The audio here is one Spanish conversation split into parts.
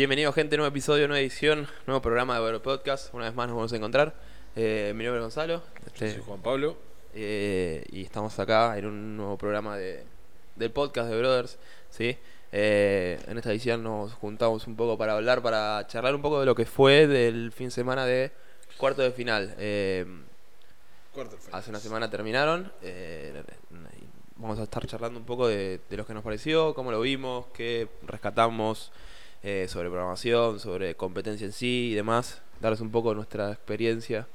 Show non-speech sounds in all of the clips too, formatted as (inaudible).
Bienvenido gente, nuevo episodio, nueva edición, nuevo programa de Vero Podcast. Una vez más nos vamos a encontrar. Eh, mi nombre es Gonzalo. este, Soy Juan Pablo. eh, y estamos acá en un nuevo programa de, del podcast de Brothers. ¿sí? Eh, en esta edición nos juntamos un poco para hablar, para charlar un poco de lo que fue del fin de semana de cuarto de final. Eh, hace una semana terminaron. eh, vamos a estar charlando un poco de, de lo que nos pareció, cómo lo vimos, qué rescatamos eh, sobre programación, sobre competencia en sí y demás. Darles un poco nuestra experiencia.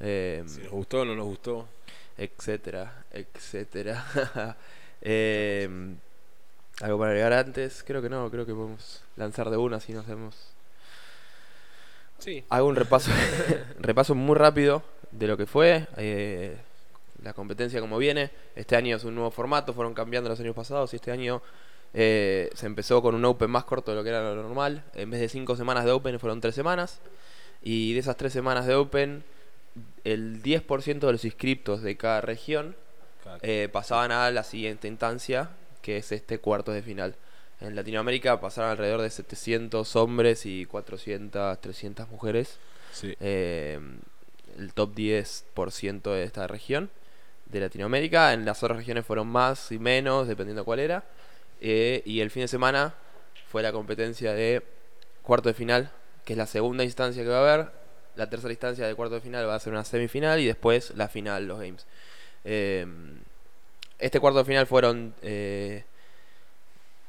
eh, Si nos gustó o no nos gustó. etcétera, etcétera. (laughs) Eh, ¿Algo para agregar antes? Creo que no, creo que podemos lanzar de una si no hacemos. Sí. Hago un repaso, (laughs) repaso muy rápido de lo que fue, eh, la competencia como viene. Este año es un nuevo formato, fueron cambiando los años pasados y este año eh, se empezó con un Open más corto de lo que era lo normal. En vez de cinco semanas de Open fueron tres semanas. Y de esas tres semanas de Open, el 10% de los inscriptos de cada región eh, pasaban a la siguiente instancia, que es este cuarto de final. En Latinoamérica pasaron alrededor de 700 hombres y 400, 300 mujeres. sí. Eh, el top 10% de esta región de Latinoamérica. En las otras regiones fueron más y menos, dependiendo cuál era. Eh, y el fin de semana fue la competencia de cuarto de final, que es la segunda instancia que va a haber. La tercera instancia de cuarto de final va a ser una semifinal y después la final, los games. Eh, este cuarto de final fueron eh,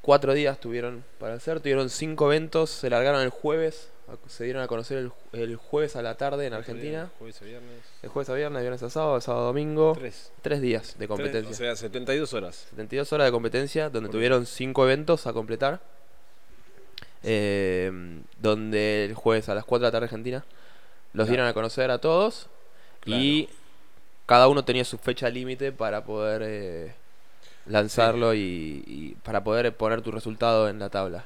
cuatro días tuvieron para hacer, tuvieron cinco eventos, se largaron el jueves, se dieron a conocer el, el jueves a la tarde en Argentina, Jueves a viernes. el jueves a viernes, viernes a sábado, sábado a domingo, Tres. tres días de competencia. Tres, o sea, 72 horas. 72 horas de competencia, donde tuvieron 5 eventos a completar. eh, donde el jueves a las 4 de la tarde Argentina los Claro. dieron a conocer a todos. Y cada uno tenía su fecha límite para poder eh, lanzarlo y, y para poder poner tu resultado en la tabla.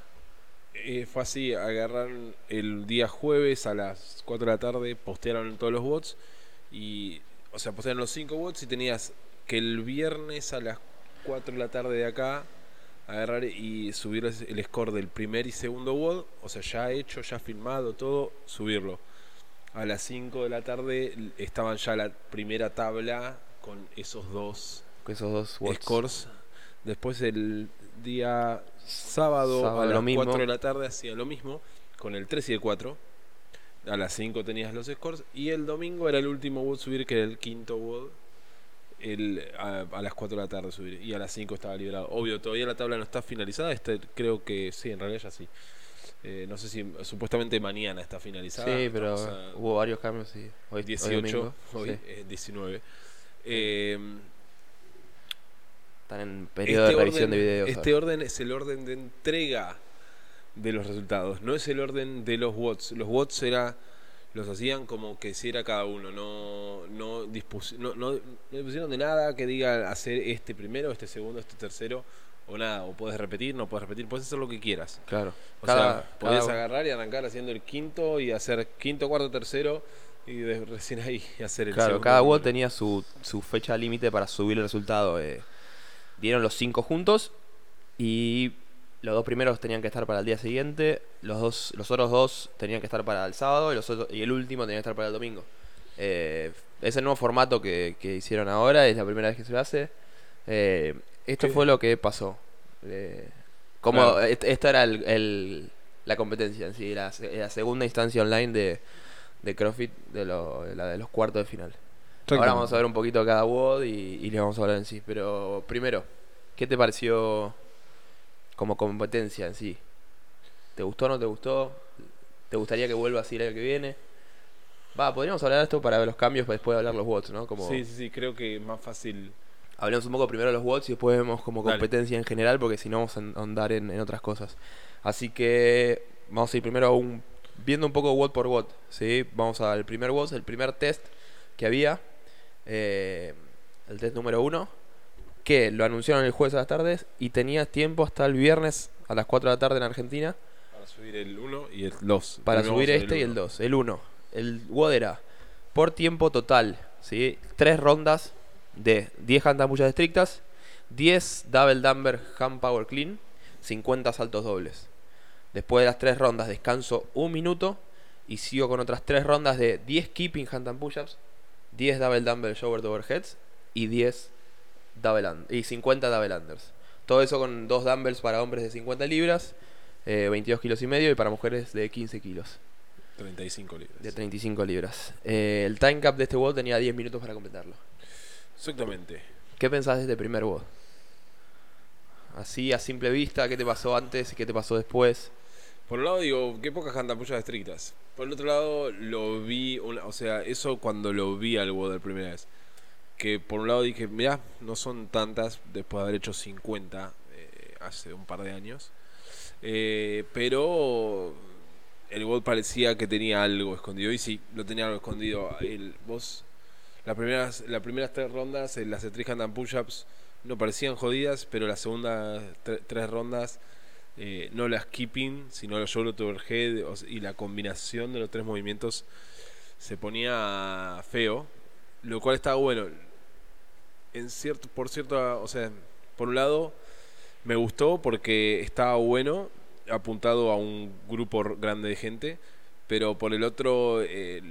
Eh, fue así, agarraron el día jueves a las 4 de la tarde, postearon todos los bots y, o sea, postearon los 5 bots y tenías que el viernes a las 4 de la tarde de acá agarrar y subir el score del primer y segundo bot, o sea, ya hecho, ya filmado, todo, subirlo. A las 5 de la tarde estaban ya la primera tabla con esos dos Con esos dos scores. Después el día sábado, Sábado a las mismo. 4 de la tarde hacía lo mismo, con el 3 y el 4. A las 5 tenías los scores. Y el domingo era el último WOD subir, que era el quinto WOD. El, a, a las 4 de la tarde subir. Y a las 5 estaba liberado. Obvio, todavía la tabla no está finalizada. Este, creo que sí, en realidad ya sí. Eh, no sé si supuestamente mañana está finalizada. Sí, pero a hubo varios cambios y hoy, hoy 18, domingo, hoy, sí, es 19. Eh, están en periodo de revisión de videos. este orden es el orden de entrega de los resultados, no es el orden de los watts. Los watts era los hacían como que si era cada uno, no no, dispus- no, no, no dispusieron de nada que diga hacer este primero, este segundo, este tercero o nada, o puedes repetir, no puedes repetir, puedes hacer lo que quieras. Claro. O Cada- sea, podías cada- agarrar y arrancar haciendo el quinto y hacer quinto, cuarto, tercero y de- recién ahí (laughs) hacer el Claro, segundo, cada primero. tenía su, su fecha límite para subir el resultado. eh. Dieron los cinco juntos y los dos primeros tenían que estar para el día siguiente, los dos, los otros dos tenían que estar para el sábado y, los otros- y el último tenía que estar para el domingo. Eh, es el nuevo formato que, que hicieron ahora, es la primera vez que se lo hace. Eh, esto ¿Qué? fue lo que pasó. Eh, como Claro. esta era el, el- la competencia en sí, la, se- la segunda instancia online de, de CrossFit, de, lo- la de los cuartos de final. Ahora vamos a ver un poquito cada WOD y, y le vamos a hablar en sí. Pero primero, ¿qué te pareció como competencia en sí? ¿Te gustó o no te gustó? ¿Te gustaría que vuelva así el año que viene? Va, podríamos hablar de esto para ver los cambios para después hablar los WODs, ¿no? Como Sí, sí, sí, creo que es más fácil. hablemos un poco primero de los WODs y después vemos como Dale. competencia en general, porque si no vamos a andar en, en otras cosas. Así que vamos a ir primero a un, viendo un poco WOD por WOD, ¿sí? Vamos al primer WOD, el primer test que había, eh, el test número uno, que lo anunciaron el jueves a las tardes y tenías tiempo hasta el viernes a las 4 de la tarde en Argentina Para subir el 1 y el 2. para subir este y el 2, el 1. El WOD era por tiempo total, ¿sí? Tres rondas de 10 handstands muchas estrictas, 10 double dumbbell hand power clean, 50 saltos dobles. Después de las tres rondas descanso un minuto y sigo con otras tres rondas de 10 keeping handstand push-ups, 10 double dumbbell shoulder to overheads y 10 double y 50 double unders. Todo eso con dos dumbbells para hombres de 50 libras, eh, 22 kilos y medio y para mujeres de 15 kilos, 35 libras. de 35 libras. Eh, el time cap de este WOD tenía 10 minutos para completarlo. Exactamente. ¿Qué pensás de este primer WOD? Así a simple vista, ¿qué te pasó antes y qué te pasó después? Por un lado digo, qué pocas handapullas estrictas. Por el otro lado lo vi, o sea, eso cuando lo vi al la primera vez. Que por un lado dije, mirá, no son tantas después de haber hecho 50 eh, hace un par de años. Eh, pero el WOD parecía que tenía algo escondido. Y sí, lo tenía algo escondido. El, vos, las primeras, las primeras tres rondas, eh, las de three hand and push-ups, no parecían jodidas, pero las segundas tre- tres rondas eh, no las keeping, sino shoulder to overhead y la combinación de los tres movimientos se ponía feo, lo cual estaba bueno. En cierto, por cierto, o sea, por un lado me gustó porque estaba bueno, apuntado a un grupo grande de gente, pero por el otro eh,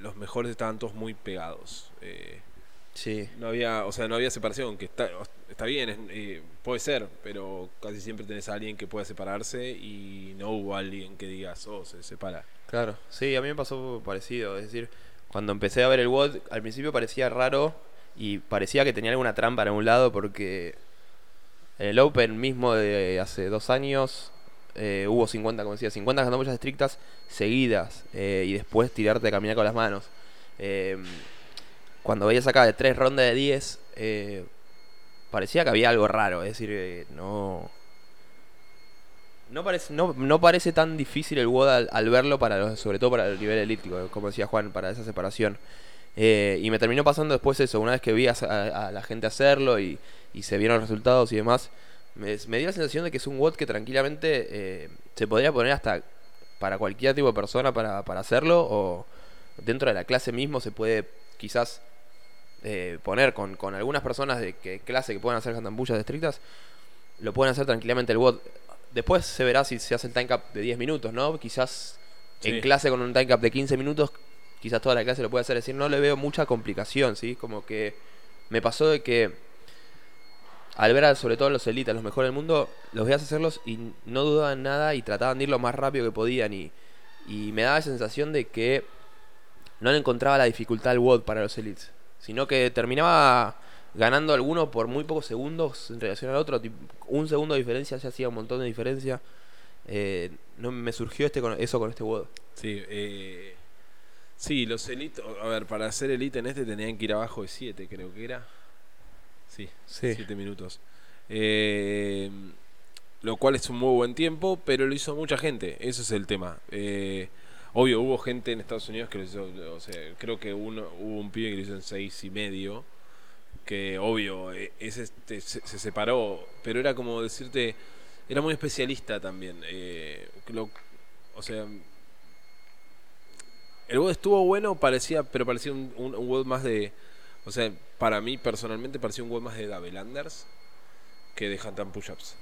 los mejores estaban todos muy pegados. Eh, Sí. no había, o sea, no había separación, que está, está bien, es- eh, puede ser, pero casi siempre tenés a alguien que pueda separarse y no hubo alguien que digas, oh, se separa. Claro, sí, a mí me pasó parecido. Es decir, cuando empecé a ver el WOD, al principio parecía raro y parecía que tenía alguna trampa en algún lado porque en el Open mismo de hace dos años eh, hubo 50, como decía, 50 handapullas estrictas seguidas eh, y después tirarte a caminar con las manos. Eh, cuando veías acá de tres rondas de 10, eh, parecía que había algo raro. Es decir, eh, no. No parece, no, no parece tan difícil el WOD al, verlo, para los- sobre todo para el nivel elíptico, como decía Juan, para esa separación. Eh, y me terminó pasando después eso, una vez que vi a, la gente hacerlo y, y se vieron los resultados y demás, me, me dio la sensación de que es un WOD que tranquilamente se podría poner hasta para cualquier tipo de persona para, para hacerlo, o dentro de la clase mismo se puede quizás eh, poner con, con algunas personas de que, clase que puedan hacer handambullas estrictas, lo pueden hacer tranquilamente el WOD. Después se verá si se hace el time cap de 10 minutos, ¿no? Quizás en clase con un time cap de 15 minutos, quizás toda la clase lo puede hacer. Es decir, no le veo mucha complicación, ¿sí? Como que me pasó de que al ver a, sobre todo a los elitas, los mejores del mundo, los veías hacerlos y no dudaban nada y trataban de ir lo más rápido que podían. Y, y me daba la sensación de que no le encontraba la dificultad al WOD para los elites, sino que terminaba ganando alguno por muy pocos segundos en relación al otro. un segundo de diferencia ya hacía un montón de diferencia. Eh, no me surgió este con, eso con este WOD. Sí, eh, sí, los elite, a ver, para ser elite en este tenían que ir abajo de 7, creo que era. Sí, Sí. 7 minutos. Eh, lo cual es un muy buen tiempo, pero lo hizo mucha gente, ese es el tema. Eh, obvio, hubo gente en Estados Unidos que lo hizo, o sea, creo que uno, hubo un pibe que lo hizo en 6 y medio, que obvio, eh, ese este, se, se separó, pero era como decirte, era muy especialista también. eh, lo- o sea, el WOD estuvo bueno, parecía, pero parecía un, un, un WOD más de. O sea, para mí personalmente parecía un WOD más de double unders que de handstand push-ups.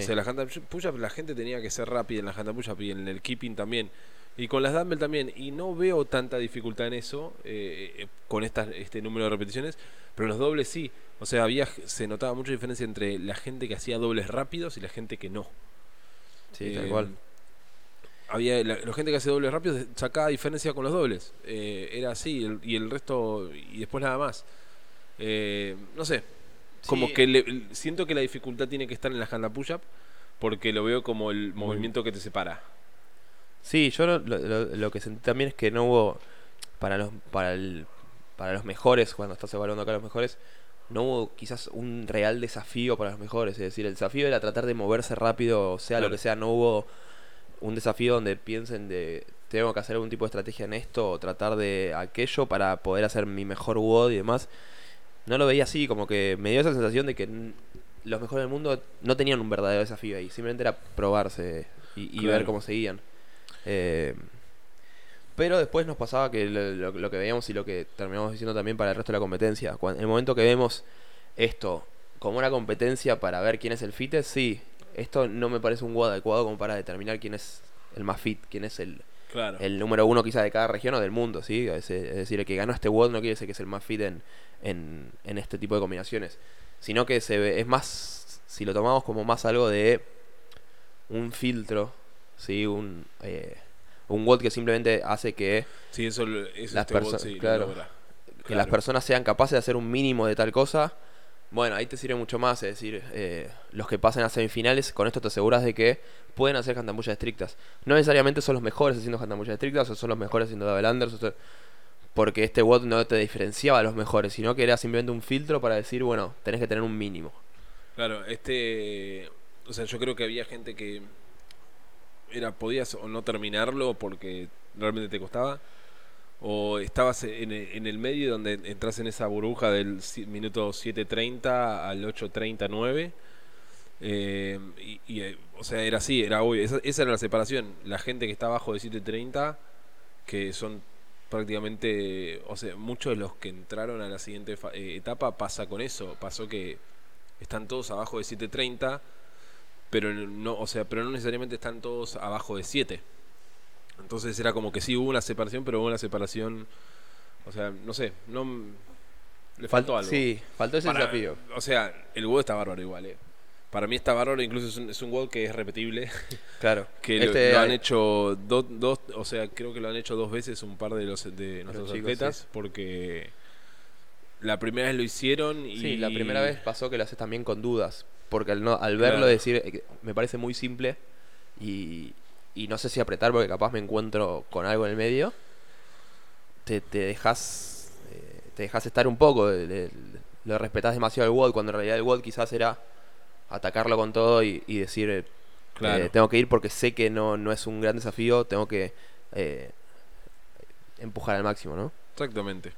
O sea, las handstand push-ups la gente tenía que ser rápida en las handstand push-ups y en el keeping también. Y con las dumbbell también. Y no veo tanta dificultad en eso, eh, eh, con estas, este número de repeticiones. Pero los dobles sí. O sea, había se notaba mucha diferencia entre la gente que hacía dobles rápidos y la gente que no. Sí, tal Eh, cual. Había la, la gente que hace dobles rápidos sacaba diferencia con los dobles. Eh, era así, el- y el resto, y después nada más. Eh, no sé, como que le- siento que la dificultad tiene que estar en la hand push-up porque lo veo como el movimiento que te separa. Sí, yo lo, lo- lo- que sentí también es que no hubo para los para el, para los mejores cuando estás evaluando acá a los mejores no hubo quizás un real desafío para los mejores, es decir, el desafío era tratar de moverse rápido, sea lo que sea, no hubo un desafío donde piensen de tengo que hacer algún tipo de estrategia en esto o tratar de aquello para poder hacer mi mejor WOD y demás. No lo veía así, como que me dio esa sensación de que los mejores del mundo no tenían un verdadero desafío ahí, simplemente era probarse y, y ver cómo seguían. Eh, pero después nos pasaba que lo, que veíamos y lo que terminamos diciendo también para el resto de la competencia, cuando, en el momento que vemos esto como una competencia para ver quién es el fittest, sí, esto no me parece un WOD adecuado como para determinar quién es el más fit, quién es el, Claro. el número uno quizá de cada región o del mundo, ¿sí? Es, es decir, el que ganó este WOD no quiere decir que es el más fit en, en, en este tipo de combinaciones, sino que se ve, es más, si lo tomamos como más algo de un filtro, ¿sí? Un, eh, un WOD que simplemente hace que, Sí, eso, eso Las este bot perso- sí claro. que las personas sean capaces de hacer un mínimo de tal cosa. Bueno, ahí te sirve mucho más, es decir, eh, los que pasen a semifinales, con esto te aseguras de que pueden hacer cantamullas estrictas. No necesariamente son los mejores haciendo cantamullas estrictas, o son los mejores haciendo double sea, porque este WOD no te diferenciaba a los mejores, sino que era simplemente un filtro para decir, bueno, tenés que tener un mínimo. Claro, este. O sea, yo creo que había gente que. Era, podías o no terminarlo porque realmente te costaba. O estabas en el, medio donde entras en esa burbuja del minuto 7.30 al 8.39. Eh, y, eh, o sea, era así, era obvio. Esa, esa era la separación. La gente que está abajo de 7.30, que son prácticamente. O sea, muchos de los que entraron a la siguiente eh, etapa pasa con eso. Pasó que están todos abajo de 7.30, pero no, o sea, pero no necesariamente están todos abajo de 7. Entonces era como que sí hubo una separación, pero hubo una separación, o sea, no sé, no le faltó algo. Sí, faltó ese Para- desafío. O sea, el WoD está bárbaro igual, eh. Para mí está bárbaro, incluso es un, es un WoD que es repetible, (laughs) Claro. (laughs) que lo- Este, lo, han hay- hecho dos, dos, o sea, creo que lo han hecho dos veces un par de los de nuestros chicos, atletas, sí. porque la primera vez lo hicieron y Sí, la primera vez pasó que lo haces también con dudas. Porque al, no, al verlo Claro. decir, eh, me parece muy simple y, y no sé si apretar porque capaz me encuentro con algo en el medio. Te, te dejas eh, te dejas estar un poco, le, le- respetás demasiado al WOD cuando en realidad el WOD quizás era atacarlo con todo y, y decir, eh, Claro. eh, tengo que ir porque sé que no, no es un gran desafío, tengo que eh, empujar al máximo, ¿no? Exactamente.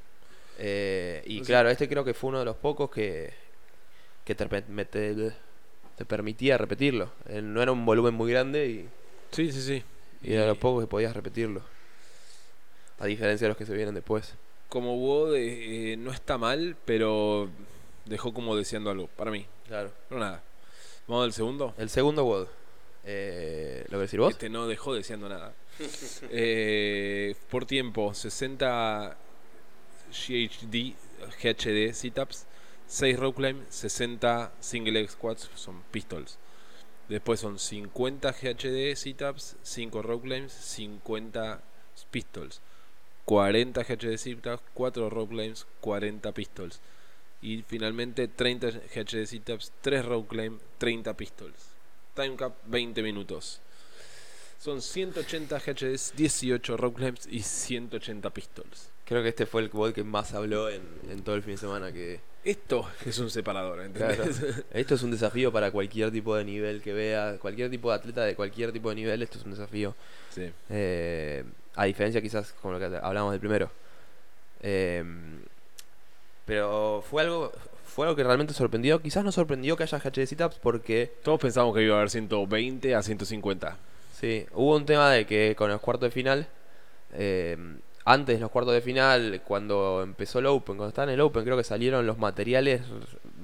Eh, y Entonces- claro, este creo que fue uno de los pocos que, que te, te- te permitía repetirlo. No era un volumen muy grande y, Sí, sí, sí. y era de los pocos que podías repetirlo. A diferencia de los que se vienen después. Como WoD eh, no está mal, pero dejó como deseando algo, para mí. Claro. No nada. Vamos al segundo. El segundo WOD. Eh, ¿Lo querés decir vos? Este no dejó deseando nada. (laughs) Eh, por tiempo, 60 GHD, GHD sit-ups, 6 row climb, 60 single squats, son pistols. Después son 50 GHD sit-ups, 5 row climbs, 50 pistols. 40 GHD sit-ups, 4 row climbs, 40 pistols. Y finalmente 30 GHD sit-ups, 3 row climb, 30 pistols. Time cap 20 minutos. Son 180 GHDs, 18 rock climbs y 180 pistols. Creo que este fue el WOD que más habló en, en todo el fin de semana. que Esto es un separador, claro, ¿entendés? (laughs) Esto es un desafío para cualquier tipo de nivel que vea. Cualquier tipo de atleta de cualquier tipo de nivel. Esto es un desafío. Sí. Eh, a diferencia quizás con lo que hablamos del primero. Eh, pero fue algo fue algo que realmente sorprendió. Quizás no sorprendió que haya HD sit-ups porque Todos pensamos que iba a haber 120 a 150. sí, hubo un tema de que con los cuartos de final, eh, antes de los cuartos de final, cuando empezó el Open, cuando estaba en el Open, creo que salieron los materiales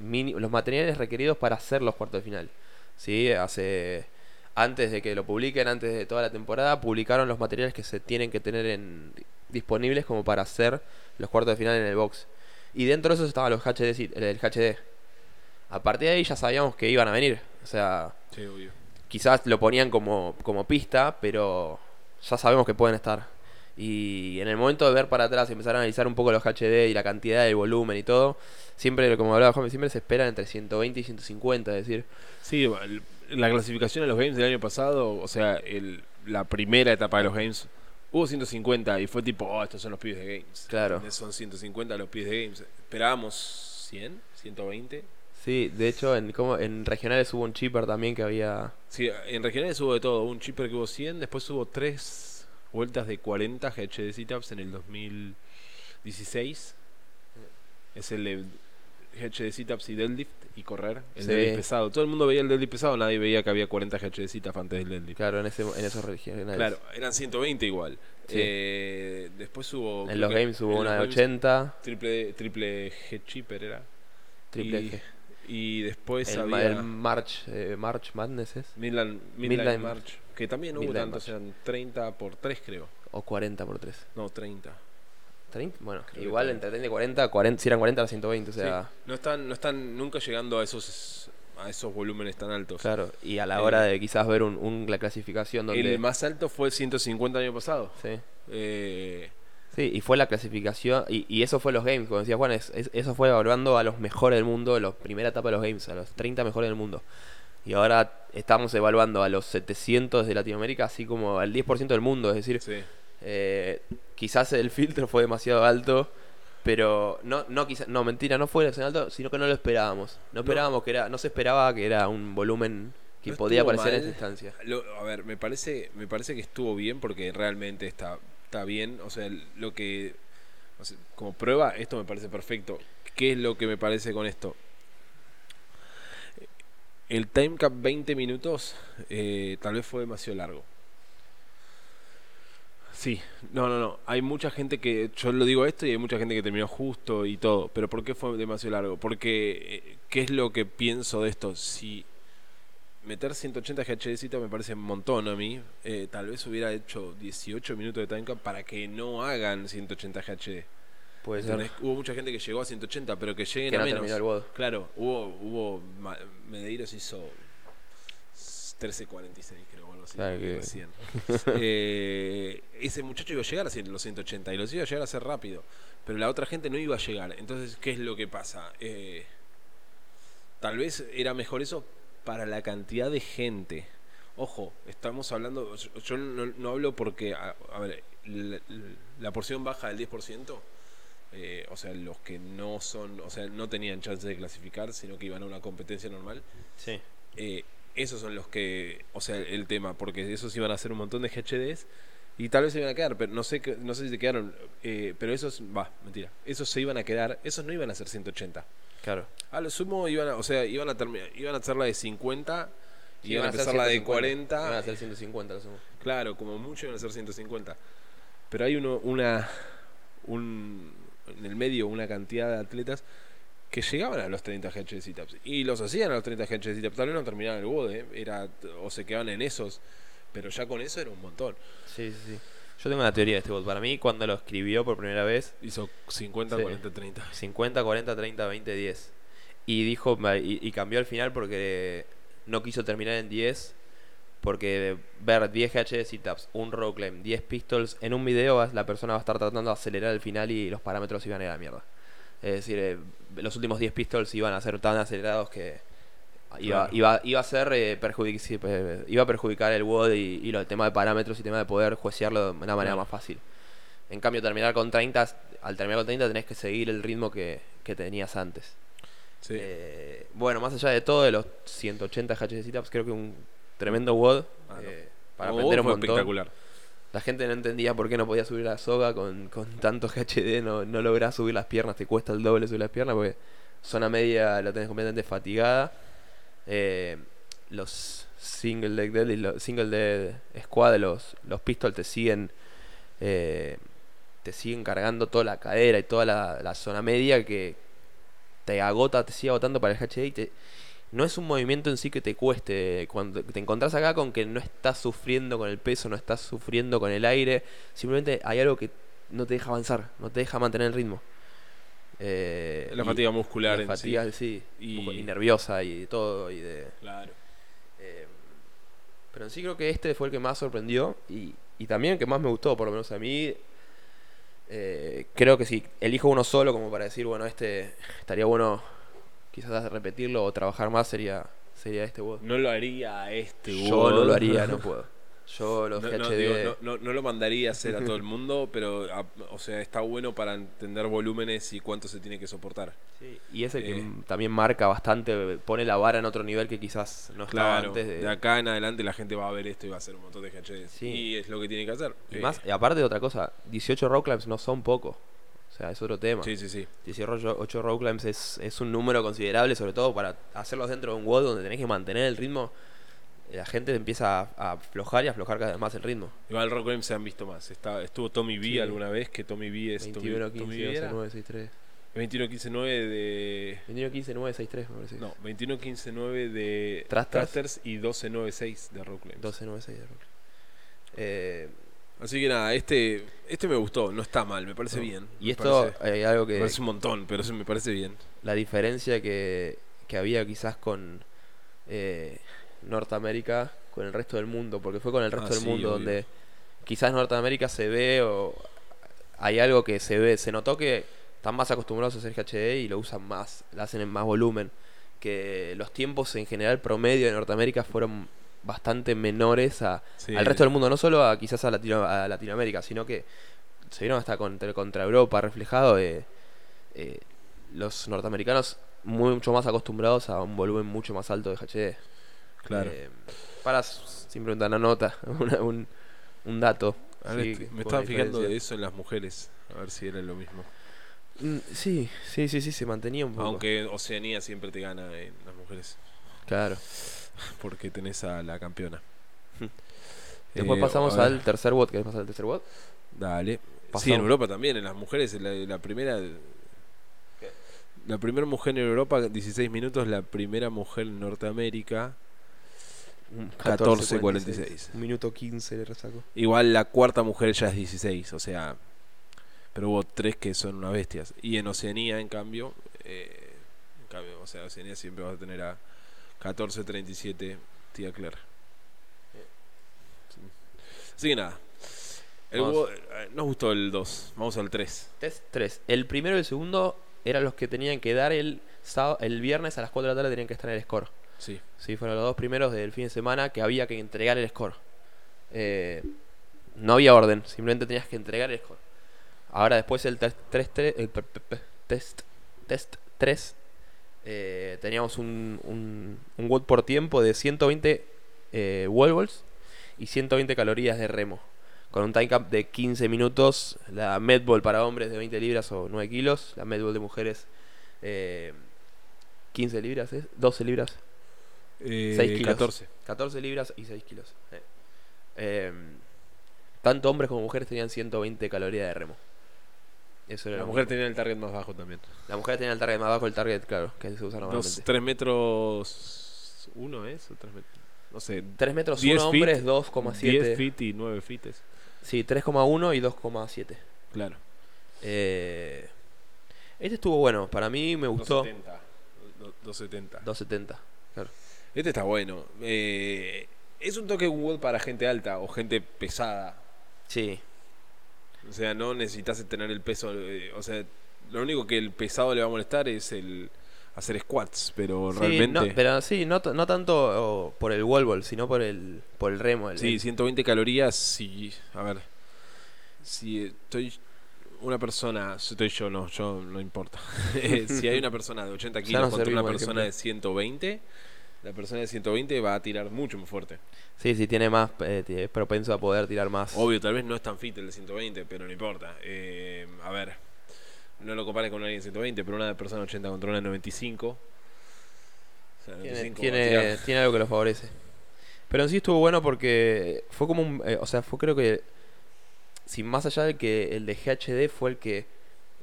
los materiales requeridos para hacer los cuartos de final. Sí, hace antes de que lo publiquen, antes de toda la temporada, publicaron los materiales que se tienen que tener en, disponibles como para hacer los cuartos de final en el box. Y dentro de esos estaban los HD, el HD. A partir de ahí ya sabíamos que iban a venir. O sea, Sí, obvio. quizás lo ponían como, como pista, pero ya sabemos que pueden estar. Y en el momento de ver para atrás y empezar a analizar un poco los HD y la cantidad del volumen y todo, siempre, como hablaba Juan, siempre se esperan entre 120 y 150, es decir, Sí, la clasificación de los games del año pasado, o sea, el, la primera etapa de los games, hubo 150 y fue tipo, oh, estos son los pibes de games. Claro. Son 150 los pibes de games. Esperábamos 100, 120. sí, de hecho en, como, en regionales hubo un chipper también que había... Sí, en regionales hubo de todo. Hubo un chipper que hubo 100, después hubo tres vueltas de 40 GHD sit-ups en el 2016. Es el de GHD sit-ups y deadlift y correr. El Sí. deadlift pesado. Todo el mundo veía el deadlift pesado, nadie veía que había 40 GHD sit-ups antes del deadlift. Claro, en, ese, en esos regionales. Claro, eran 120 igual. Sí. Eh, después hubo... En los que- games hubo una de los games, 80, Triple, triple G chipper era. triple y, G. Y después El, había el March, eh, March Madness es. Midland, Midnight Midnight March, que también no hubo tantos, eran 30 por 3 creo. O 40 por 3. No, 30. 30, bueno, Creo igual 30. entre 30 y 40, 40, si eran 40 era 120, o sea, Sí. No están, no están nunca llegando a esos a esos volúmenes tan altos. claro. Y a la Eh, hora de quizás ver un, un- la clasificación donde... El más alto fue 150 el año pasado. Sí. Eh, Sí, y fue la clasificación, y, y eso fue los games, como decía Juan, es- es- eso fue evaluando a los mejores del mundo, la primera etapa de los games, a los 30 mejores del mundo. Y ahora estamos evaluando a los 700 de Latinoamérica, así como al 10% del mundo, es decir, sí. eh, quizás el filtro fue demasiado alto, pero no, no, quizá- no, mentira, no fue demasiado alto, sino que no lo esperábamos. No esperábamos que era, no se esperaba que era un volumen que No podía aparecer en esta instancia. Lo- a ver, me parece, me parece que estuvo bien porque realmente está, está bien. O sea, lo que. o sea, como prueba, esto me parece perfecto. ¿Qué es lo que me parece con esto? El time cap 20 minutos eh, tal vez fue demasiado largo. Sí, no, no, no. Hay mucha gente que, yo lo digo esto y hay mucha gente que terminó justo y todo. Pero ¿por qué fue demasiado largo? Porque, eh, ¿qué es lo que pienso de esto? Si meter 180 GHD me parece un montón a mí. Eh, tal vez hubiera hecho 18 minutos de time cap para que no hagan 180 GHD. Puede ser. Hubo mucha gente que llegó a 180, pero que lleguen que a no menos. terminó el WOD. Claro, hubo, hubo Medeiros hizo 13.46 creo, o algo así. Claro que-. (laughs) Eh, ese muchacho iba a llegar a los 180 y los iba a llegar a hacer rápido, pero la otra gente no iba a llegar. Entonces, ¿qué es lo que pasa? Eh, tal vez era mejor eso para la cantidad de gente. Ojo, estamos hablando, yo, yo no, no hablo porque, a, a ver, la, la porción baja del 10%, eh, o sea, los que no son, o sea, no tenían chance de clasificar, sino que iban a una competencia normal. Sí. Eh, esos son los que, o sea, el tema, porque esos iban a hacer un montón de GHDs y tal vez se iban a quedar, pero no sé, que- no sé si se quedaron, eh, pero esos, va, mentira, esos se iban a quedar, esos no iban a ser 180. Claro. A lo sumo iban a, o sea, iban a terminar, iban a hacer la de 50 y iban a empezar la de 150, 40. Iban a ser 150 lo sumo. Claro, como mucho iban a ser 150. Pero hay uno, una, un, en el medio una cantidad de atletas que llegaban a los 30 GH sit-ups y los hacían a los 30 GH sit-ups. Tal vez no terminaban el WOD, ¿eh? era, o se quedaban en esos, pero ya con eso era un montón. Sí, sí, sí. Yo tengo una teoría de este bot. Para mí, cuando lo escribió por primera vez, Hizo 50, Sí. 40, 30. 50, 40, 30, 20, 10. Y dijo, y, y cambió al final porque no quiso terminar en 10. Porque ver 10 GH de sit-ups, un row climb, 10 pistols, en un video la persona va a estar tratando de acelerar el final y los parámetros iban a ir a la mierda. Es decir, eh, los últimos 10 pistols iban a ser tan acelerados que iba, Claro. iba, iba a ser eh, perjudic- sí, eh, iba a perjudicar el WOD y, y lo, el tema de parámetros y tema de poder juecearlo de una manera más fácil. En cambio, terminar con 30, al terminar con 30 tenés que seguir el ritmo que, que tenías antes. Sí. Eh, bueno, más allá de todo, de los 180 HC de sit-ups, creo que un tremendo WOD Ah, no. eh, para Como aprender un montón. espectacular. La gente no entendía por qué no podía subir la soga con, con tanto GHD, no, no lográs subir las piernas, te cuesta el doble subir las piernas porque zona media la tenés completamente fatigada. Eh, los single leg dead y los single dead squad, los, los pistols te siguen eh, te siguen cargando toda la cadera y toda la, la zona media que te agota, te sigue agotando para el HDI y te- no es un movimiento en sí que te cueste. Cuando te encontrás acá con que no estás sufriendo con el peso, no estás sufriendo con el aire, simplemente hay algo que no te deja avanzar, no te deja mantener el ritmo. Eh, La y- fatiga muscular la en fatiga, sí. sí, Y- y nerviosa y todo. Y de, Claro. eh, pero en sí creo que este fue el que más sorprendió y, y también el que más me gustó, por lo menos a mí. Eh, creo que si elijo uno solo como para decir, bueno, este estaría bueno quizás repetirlo o trabajar más, sería, sería este WOD. No lo haría este Yo no lo haría, no (laughs) puedo. Yo los No, no, GHD... digo, no, no- no lo mandaría a hacer a todo el mundo, (laughs) pero a- o sea, está bueno para entender volúmenes y cuánto se tiene que soportar. Sí, y ese que Eh. también marca bastante, pone la vara en otro nivel que quizás no estaba Claro, antes de... de... acá en adelante la gente va a ver esto y va a hacer un montón de GHDs. Sí. Y es lo que tiene que hacer. Y, Eh, más, y aparte de otra cosa, 18 row climbs no son poco. O sea, es otro tema. Sí, sí, sí. 18 row climbs es, es un número considerable, sobre todo para hacerlos dentro de un WOD donde tenés que mantener el ritmo. La gente empieza a, a aflojar y a aflojar cada vez más el ritmo. Igual Rock Game se han visto más. Está, estuvo Tommy B Sí. alguna vez, que Tommy B es Tommy, 21, Tommy 15, B 12, era. 9, 6, 3. 21-15-9 de. 21-15-9-6-3, me parece. No, 21-15-9 de Trasters. Trasters y 12-9-6 de Rockland. 12-9-6 de Rock. Eh, Así que nada, este, este me gustó, no está mal, me parece No. bien. y me esto, parece, eh, algo me que. parece un montón, pero eso me parece bien. La diferencia que, que había quizás con eh, Norteamérica, con el resto del mundo, porque fue con el resto Ah, del sí, mundo obvio. donde quizás Norteamérica se ve o hay algo que se ve, se notó que están más acostumbrados a hacer HD y lo usan más, lo hacen en más volumen, que los tiempos en general promedio de Norteamérica fueron bastante menores a, Sí. al resto del mundo, no solo a quizás a, Latino- a Latinoamérica, sino que se vieron hasta contra, contra Europa reflejado de eh, los norteamericanos mucho más acostumbrados a un volumen mucho más alto de HD. Claro. Eh, para simplemente una nota, (laughs) una- un, un dato. Sí, me estaba fijando de eso en las mujeres, a ver si era lo mismo. Mm, Sí, sí, sí, sí, se mantenía un poco. Aunque Oceanía siempre te gana en las mujeres, Claro. (laughs) porque tenés a la campeona. (laughs) Después Eh, pasamos al tercer bot. ¿Querés pasar al tercer bot? Dale. Sí, en Europa también, en las mujeres, la, la primera... La primera mujer en Europa, 16 minutos, la primera mujer en Norteamérica, Un 14.46. Un minuto 15 le resaco. Igual la cuarta mujer ya es 16, o sea. Pero hubo tres que son unas bestias. Y en Oceanía, en cambio, eh, en cambio, o sea, Oceanía siempre vas a tener a 14.37 tía Claire. Así que nada. El Vamos. eh, nos gustó el 2, vamos al 3. Test 3. El primero y el segundo eran los que tenían que dar el, sábado- el viernes a las 4 de la tarde, tenían que estar en el score. Sí. Sí, fueron los dos primeros del fin de semana que había que entregar el score. Eh, no había orden, simplemente tenías que entregar el score. Ahora después el test 3, el pe- pe- pe- test, test 3 eh, teníamos un, un, un watt por tiempo de 120 eh, wall balls y 120 calorías de remo. Con un time cap de 15 minutos, la medball para hombres de 20 libras o 9 kilos, la medball de mujeres eh, 15 libras, ¿es? 12 libras. Eh, Seis kilos. 14. 14 libras y 6 kilos. Eh. Eh, tanto hombres como mujeres tenían 120 calorías de remo. Eso era La mujer único. tenía el target más bajo también. La mujer tenía el target más bajo, el target, claro, que se usa Dos, normalmente. 3 metros. ¿Uno es? ¿O 3 metros? No sé. 3 metros 10 1 feet, hombres, 10 2,7. feet y 9 feet. es. Sí, 3,1 y 2,7. Claro. Eh, este estuvo bueno, para mí me gustó. 270. Do- 270. 270. Claro. Este está bueno. Eh, es un toque wood para gente alta o gente pesada. Sí, O sea, no necesitas tener el peso. eh, o sea, lo único que el pesado le va a molestar es el hacer squats, pero Sí, realmente. no, pero sí, no, no tanto por el wall ball, sino por el, por el remo. el- Sí, el- 120 calorías. Si, a ver, si estoy una persona, estoy yo, no, yo no importa. (laughs) Eh, si hay una persona de 80 Ya kilos contra una persona de ejemplo. 120, la persona de 120 va a tirar mucho más fuerte. Sí, sí, tiene más, eh, es propenso a poder tirar más. Obvio, tal vez no es tan fit el de 120, pero no importa. Eh, a ver, no lo compares con alguien de 120, pero una persona de 80 contra una de 95. O sea, Tiene, 95 va a tiene, tiene algo que lo favorece. Pero en sí estuvo bueno porque fue como un. eh, o sea, fue creo que. Sin más allá de que el de GHD fue el que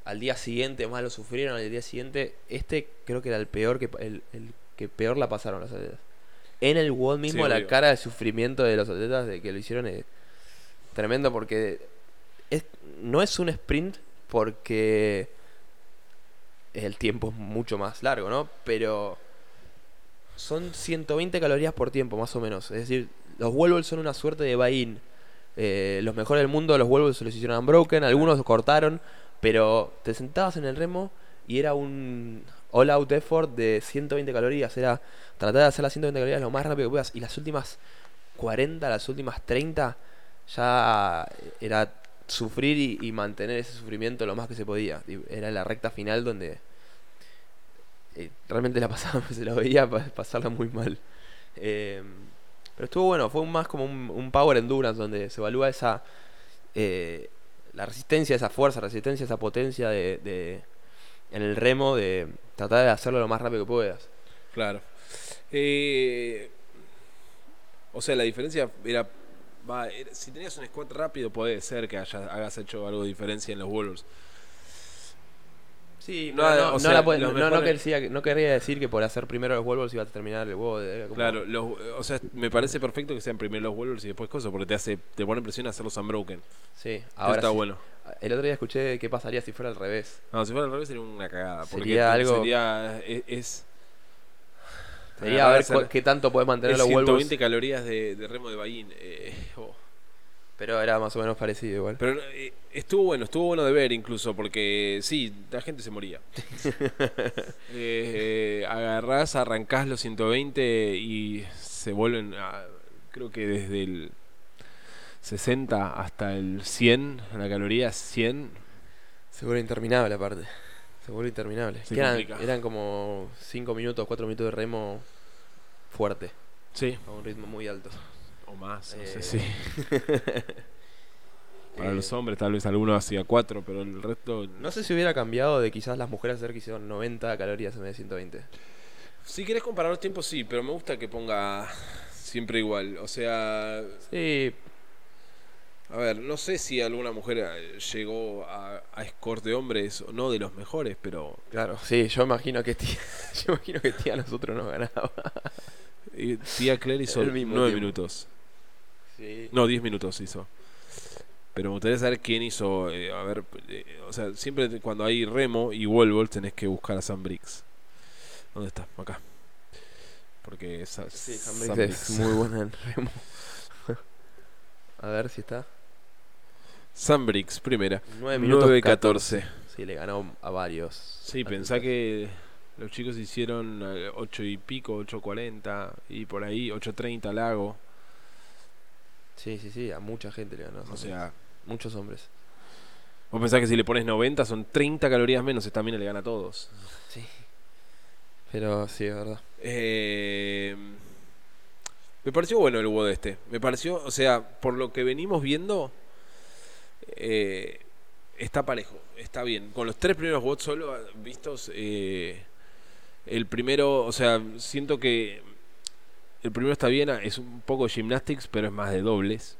al día siguiente más lo sufrieron, al día siguiente, este creo que era el peor que el que peor la pasaron los atletas. En el WOD mismo Sí, la obvio. cara de sufrimiento de los atletas de que lo hicieron es tremendo porque es, no es un sprint porque el tiempo es mucho más largo, ¿no? Pero son 120 calorías por tiempo, más o menos. Es decir, los Wolves son una suerte de buy-in. Eh, los mejores del mundo, los Wolves se los hicieron unbroken, algunos cortaron, pero te sentabas en el remo y era un all-out effort de 120 calorías. Era tratar de hacer las 120 calorías lo más rápido que puedas. Y las últimas 40, las últimas 30, ya era sufrir y, mantener ese sufrimiento lo más que se podía. Era la recta final donde eh, realmente la pasaba, (laughs) se la veía pa- pasarla muy mal. Eh, pero estuvo bueno, fue más como un, un power endurance donde se evalúa esa eh, la resistencia, esa fuerza, resistencia, esa potencia de, de- en el remo de tratar de hacerlo lo más rápido que puedas. Claro. Eh, o sea, la diferencia era, va, Si tenías un squat rápido, puede ser que haya- hagas hecho algo de diferencia en los Wolves. Sí, No, no, no sea, la puede- mejores- quería, no quería decir que por hacer primero los Wolves iba a terminar el huevo. como- Claro, los, o sea, me parece perfecto que sean primero los Wolves y después cosas, porque te hace te pone presión a hacerlos unbroken. Sí, ahora está sí. bueno. El otro día escuché qué pasaría si fuera al revés. No, si fuera al revés sería una cagada. Porque Sería algo- Sería. Es. es- Sería a ver hacer- qué tanto puede mantener es los Wolves. 120 calorías de, de remo de Bain. eh, oh. Pero era más o menos parecido igual. Pero eh, estuvo bueno, estuvo bueno de ver incluso, porque sí, la gente se moría. (laughs) eh, eh, agarrás, arrancás los 120 y se vuelven, a- creo que desde el 60 hasta el 100, la caloría 100, Se vuelve interminable aparte. Se vuelve interminable. Se eran, eran como 5 minutos, 4 minutos de remo fuerte. sí, A un ritmo muy alto. O más, no Eh, sé si. (laughs) Para Eh, los hombres tal vez alguno hacía 4, pero el resto... No sé si hubiera cambiado de quizás las mujeres hacer que hicieron 90 calorías en vez de 120. Si querés comparar los tiempos, sí, pero me gusta que ponga siempre igual. O sea, Sí, A ver, no sé si alguna mujer eh, llegó a, a score de hombres o no de los mejores, pero claro, sí, yo imagino que tía, (laughs) yo imagino que tía nosotros nos ganaba. eh, tía Claire hizo (laughs) El mismo 9 tiempo. minutos. Sí. No, 10 minutos hizo. Pero me gustaría saber quién hizo. eh, a ver, eh, o sea, siempre cuando hay remo y Volvo tenés que buscar a Sam Briggs. ¿Dónde está? Acá. Porque esa, Sí, Sam Sam Briggs es muy buena en remo. (laughs) A ver si está. Sam Briggs, primera. 9 minutos 9 14. 14. Sí, le ganó a varios. Sí, pensá que los chicos hicieron 8 y pico, 8.40 y por ahí 8.30 Lago. Sí, sí, sí, a mucha gente le ganó. O sea, muchos hombres. vos pensás que si le pones 90 son 30 calorías menos, esta mina le gana a todos. Sí. Pero sí, es verdad. Eh, me pareció bueno el WOD este. Me pareció, o sea, por lo que venimos viendo, eh, está parejo, está bien. Con los tres primeros WOD solo vistos, eh, el primero, o sea, siento que el primero está bien, es un poco gymnastics, pero es más de dobles.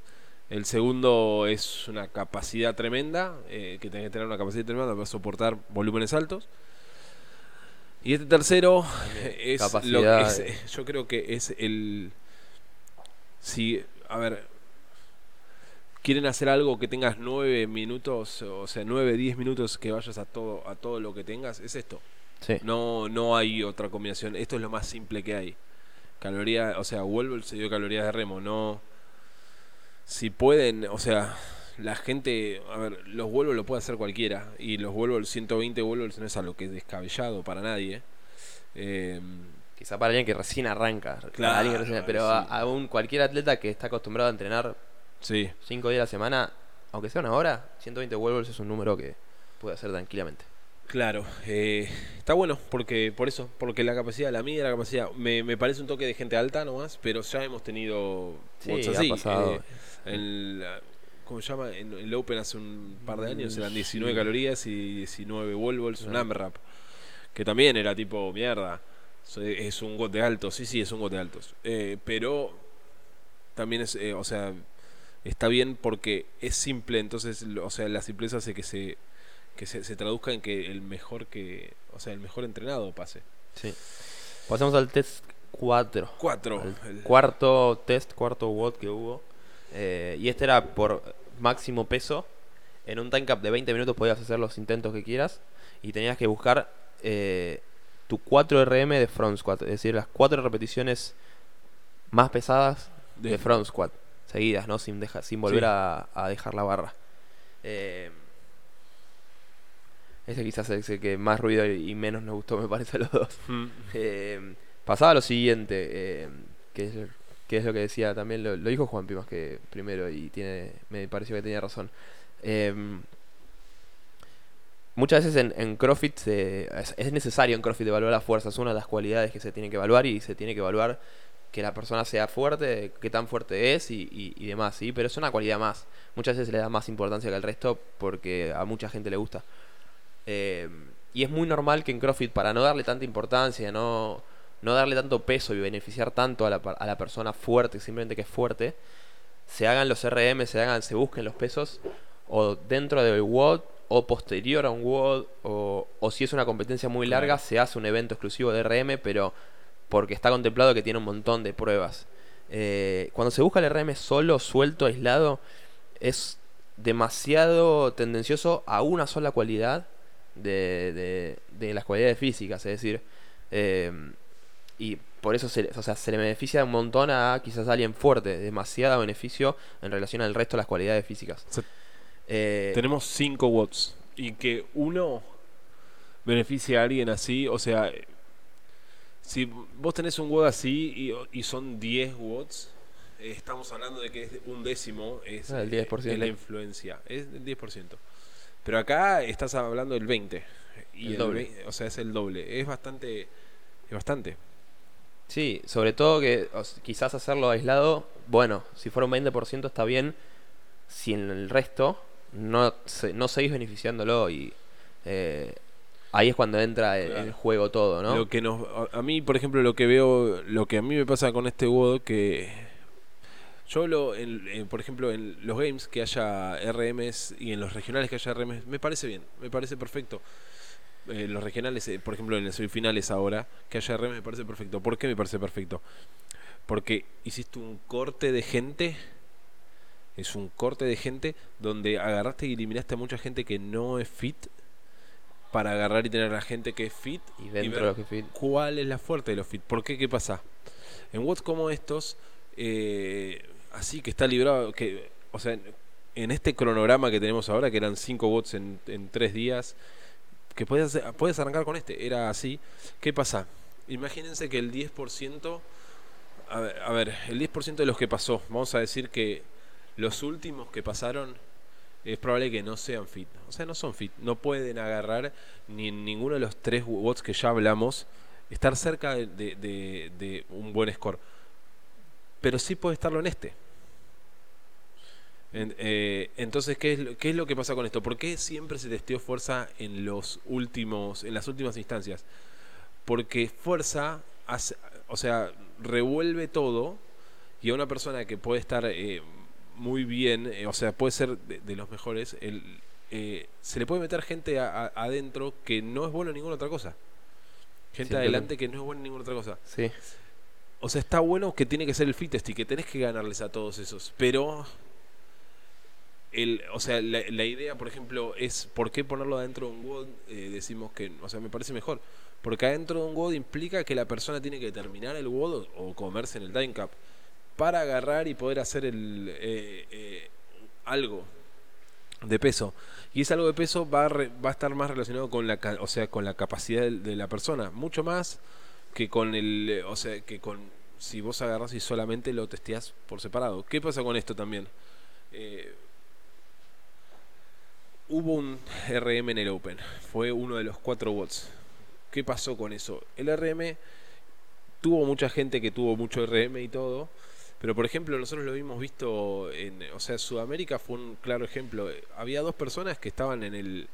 El segundo es una capacidad tremenda, eh, que tenés que tener una capacidad tremenda para soportar volúmenes altos. Y este tercero es lo que es- de- yo creo que es el si a ver quieren hacer algo que tengas nueve minutos o sea nueve diez minutos que vayas a todo a todo lo que tengas es esto Sí. no no hay otra combinación esto es lo más simple que hay caloría o sea Wolver se dio calorías de remo no si pueden o sea la gente a ver los Wolver lo puede hacer cualquiera y los Wolver 120 Wolvers no es algo que es descabellado para nadie eh, Quizá para alguien que recién arranca. Claro, alguien que recién- pero a- sí. aún cualquier atleta que está acostumbrado a entrenar sí 5 días a la semana, aunque sea una hora, 120 Wolves es un número que puede hacer tranquilamente. Claro, eh, está bueno porque por eso, porque la capacidad, la mía, la capacidad, me, me parece un toque de gente alta nomás, pero ya hemos tenido Sí, así. eh, el, ¿Cómo se llama? En el Open hace un par de años eran 19 Sí. calorías y 19 wall balls, un Claro. AMRAP, que también era tipo mierda. Es un got de altos, sí, sí, es un got de altos. Eh, pero también es, eh, o sea, está bien porque es simple, entonces, o sea, la simpleza hace que se que se, se traduzca en que el mejor que, o sea, el mejor entrenado pase. Sí. Pasamos al test 4. Cuatro. Al El- cuarto test, cuarto WOD que hubo. Eh, y este era por máximo peso. En un time cap de 20 minutos podías hacer los intentos que quieras. Y tenías que buscar eh, tu 4 RM de front squat. Es decir, las 4 repeticiones más pesadas de, de- front squat. Seguidas, ¿no? Sin, dejar, sin volver Sí. a, a dejar la barra. Eh, ese quizás es el que más ruido y menos nos gustó, me parece, a los dos. Mm. Eh, pasaba a lo siguiente, eh, que, es, que es lo que decía también, lo, lo dijo Juanpi más que primero y tiene me pareció que tenía razón. Eh, muchas veces en, en CrossFit se- es, es necesario en CrossFit evaluar la fuerza, es una de las cualidades que se tiene que evaluar y se tiene que evaluar que la persona sea fuerte, qué tan fuerte es y, y- y demás, ¿sí? Pero es una cualidad más. Muchas veces se le da más importancia que al resto porque a mucha gente le gusta. Eh, y es muy normal que en CrossFit, para no darle tanta importancia, no, no darle tanto peso y beneficiar tanto a la, a la persona fuerte, simplemente que es fuerte, se hagan los RM, se hagan, se busquen los pesos, o dentro del WOD o posterior a un WOD o, o si es una competencia muy larga se hace un evento exclusivo de RM, pero porque está contemplado que tiene un montón de pruebas. Eh, cuando se busca el RM solo, suelto, aislado, es demasiado tendencioso a una sola cualidad de, de- de las cualidades físicas, es decir, eh, y por eso se, o sea, se le beneficia un montón a quizás alguien fuerte, demasiado beneficio en relación al resto de las cualidades físicas. Eh, Tenemos 5 watts. Y que uno beneficie a alguien así, o sea, si vos tenés un watt así y, y son 10 watts, eh, estamos hablando de que es un décimo, es, Ah, el eh, 10%. es la influencia, es el 10%. Pero acá estás hablando del 20. Y El el doble. o sea, es el doble. Es bastante. Es bastante. Sí, sobre todo que o quizás hacerlo aislado, bueno, si fuera un 20% está bien, si en el resto no, se- no seguís beneficiándolo y eh, ahí es cuando entra el, Claro. el juego todo, ¿no? Lo que nos, a, a mí, por ejemplo, lo que veo, lo que a mí me pasa con este WOD, que yo, lo, en- en- por ejemplo, en los games que haya RMs y en los regionales que haya RMs, me parece bien, me parece perfecto. Eh, los regionales, eh, por ejemplo, en las semifinales ahora, que haya RMs me parece perfecto. ¿Por qué me parece perfecto? Porque hiciste un corte de gente. Es un corte de gente donde agarraste y eliminaste a mucha gente que no es fit para agarrar y tener a la gente que es fit y dentro ver de lo que fit. cuál es la fuerte de los fit. ¿Por qué? ¿Qué pasa? En WOTS como estos, eh, así que está librado, que, o sea, en, este cronograma que tenemos ahora, que eran 5 WOTS en, 3 días, que puedes, puedes arrancar con este, era así. ¿Qué pasa? Imagínense que el 10%, a ver, a ver, el 10% de los que pasó, vamos a decir que los últimos que pasaron es probable que no sean fit. O sea, no son fit. No pueden agarrar ni en ninguno de los tres bots que ya hablamos estar cerca de- de- de un buen score. Pero sí puede estarlo en este. Eh, entonces, ¿qué es, lo- ¿qué es lo que pasa con esto? ¿Por qué siempre se testeó fuerza en los últimos, en las últimas instancias? Porque fuerza, hace- o sea, revuelve todo y a una persona que puede estar eh, muy bien, eh, o sea, puede ser de, de los mejores, el, eh, se le puede meter gente a- a- adentro que no es bueno en ninguna otra cosa. Gente adelante que no es buena en ninguna otra cosa. Sí, O sea, está bueno que tiene que ser el fittest y que tenés que ganarles a todos esos. Pero, el, o sea, la, la idea, por ejemplo, es por qué ponerlo adentro de un WOD. eh, decimos que, o sea, me parece mejor. Porque adentro de un WOD implica que la persona tiene que terminar el WOD o, comerse en el time cap para agarrar y poder hacer el eh, eh, algo de peso. Y ese algo de peso va a, re- va a estar más relacionado con la, o sea, con la capacidad de la persona. Mucho más que con el, o sea, que con si vos agarras y solamente lo testeás por separado. ¿Qué pasa con esto también? Eh, hubo un RM en el Open, fue uno de los cuatro bots. ¿Qué pasó con eso? El RM tuvo mucha gente que tuvo mucho RM y todo, pero por ejemplo nosotros lo habíamos visto en, o sea, Sudamérica fue un claro ejemplo. Había dos personas que estaban en el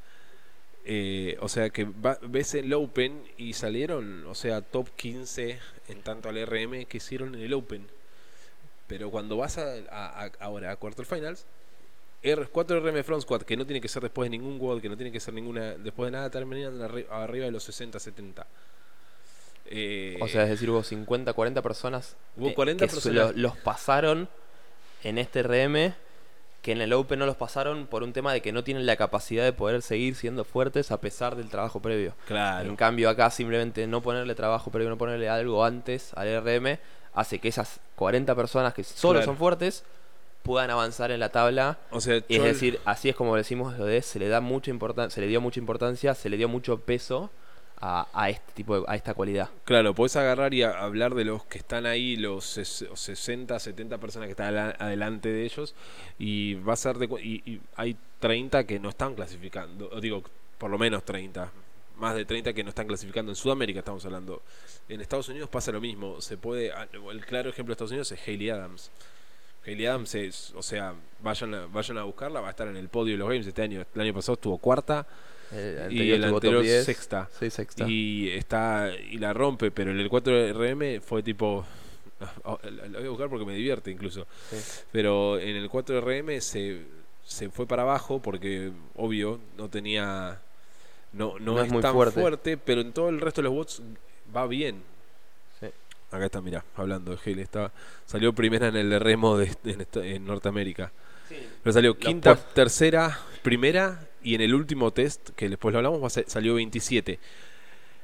eh, o sea que va- ves el Open y salieron, o sea, top 15 en tanto al RM que hicieron en el Open. Pero cuando vas a, a- a- ahora a quarterfinals, R, 4 RM Front Squad, que no tiene que ser después de ningún WOD, que no tiene que ser ninguna, después de nada, terminan arri- arriba de los 60, 70. Eh, o sea, es decir, hubo 50, 40 personas Hubo 40 que personas. los pasaron en este RM que en el Open no los pasaron por un tema de que no tienen la capacidad de poder seguir siendo fuertes a pesar del trabajo previo. claro. En cambio acá simplemente no ponerle trabajo previo, no ponerle algo antes al RM, hace que esas 40 personas que solo Claro. son fuertes puedan avanzar en la tabla. O sea, Es decir, así es como decimos lo de se le da mucha importancia, se le dio mucha importancia, se le dio mucho peso a, a este tipo de, a esta cualidad. Claro, podés agarrar y a- hablar de los que están ahí, los ses- o 60, 70 personas que están adelante de ellos, y vas a darte y, y hay 30 que no están clasificando, digo, por lo menos 30, más de 30 que no están clasificando. En Sudamérica estamos hablando. En Estados Unidos pasa lo mismo. Se puede, el claro ejemplo de Estados Unidos es Hayley Adams. Hayley Adams es, o sea, vayan a, vayan a buscarla, va a estar en el podio de los games este año. El año pasado estuvo cuarta El y el anterior 10, sexta Sí, sexta. y está y la rompe pero en el 4RM fue tipo lo voy a buscar porque me divierte incluso Sí. pero en el 4RM se, se fue para abajo porque, obvio, no tenía. No, no, No es es, muy tan fuerte. fuerte. pero en todo el resto de los bots va bien. Sí. Acá está, mira, hablando de Hale. Está, salió primera en el remo de, en, Norteamérica. Pero salió quinta, tercera, primera y en el último test, que después lo hablamos, salió 27.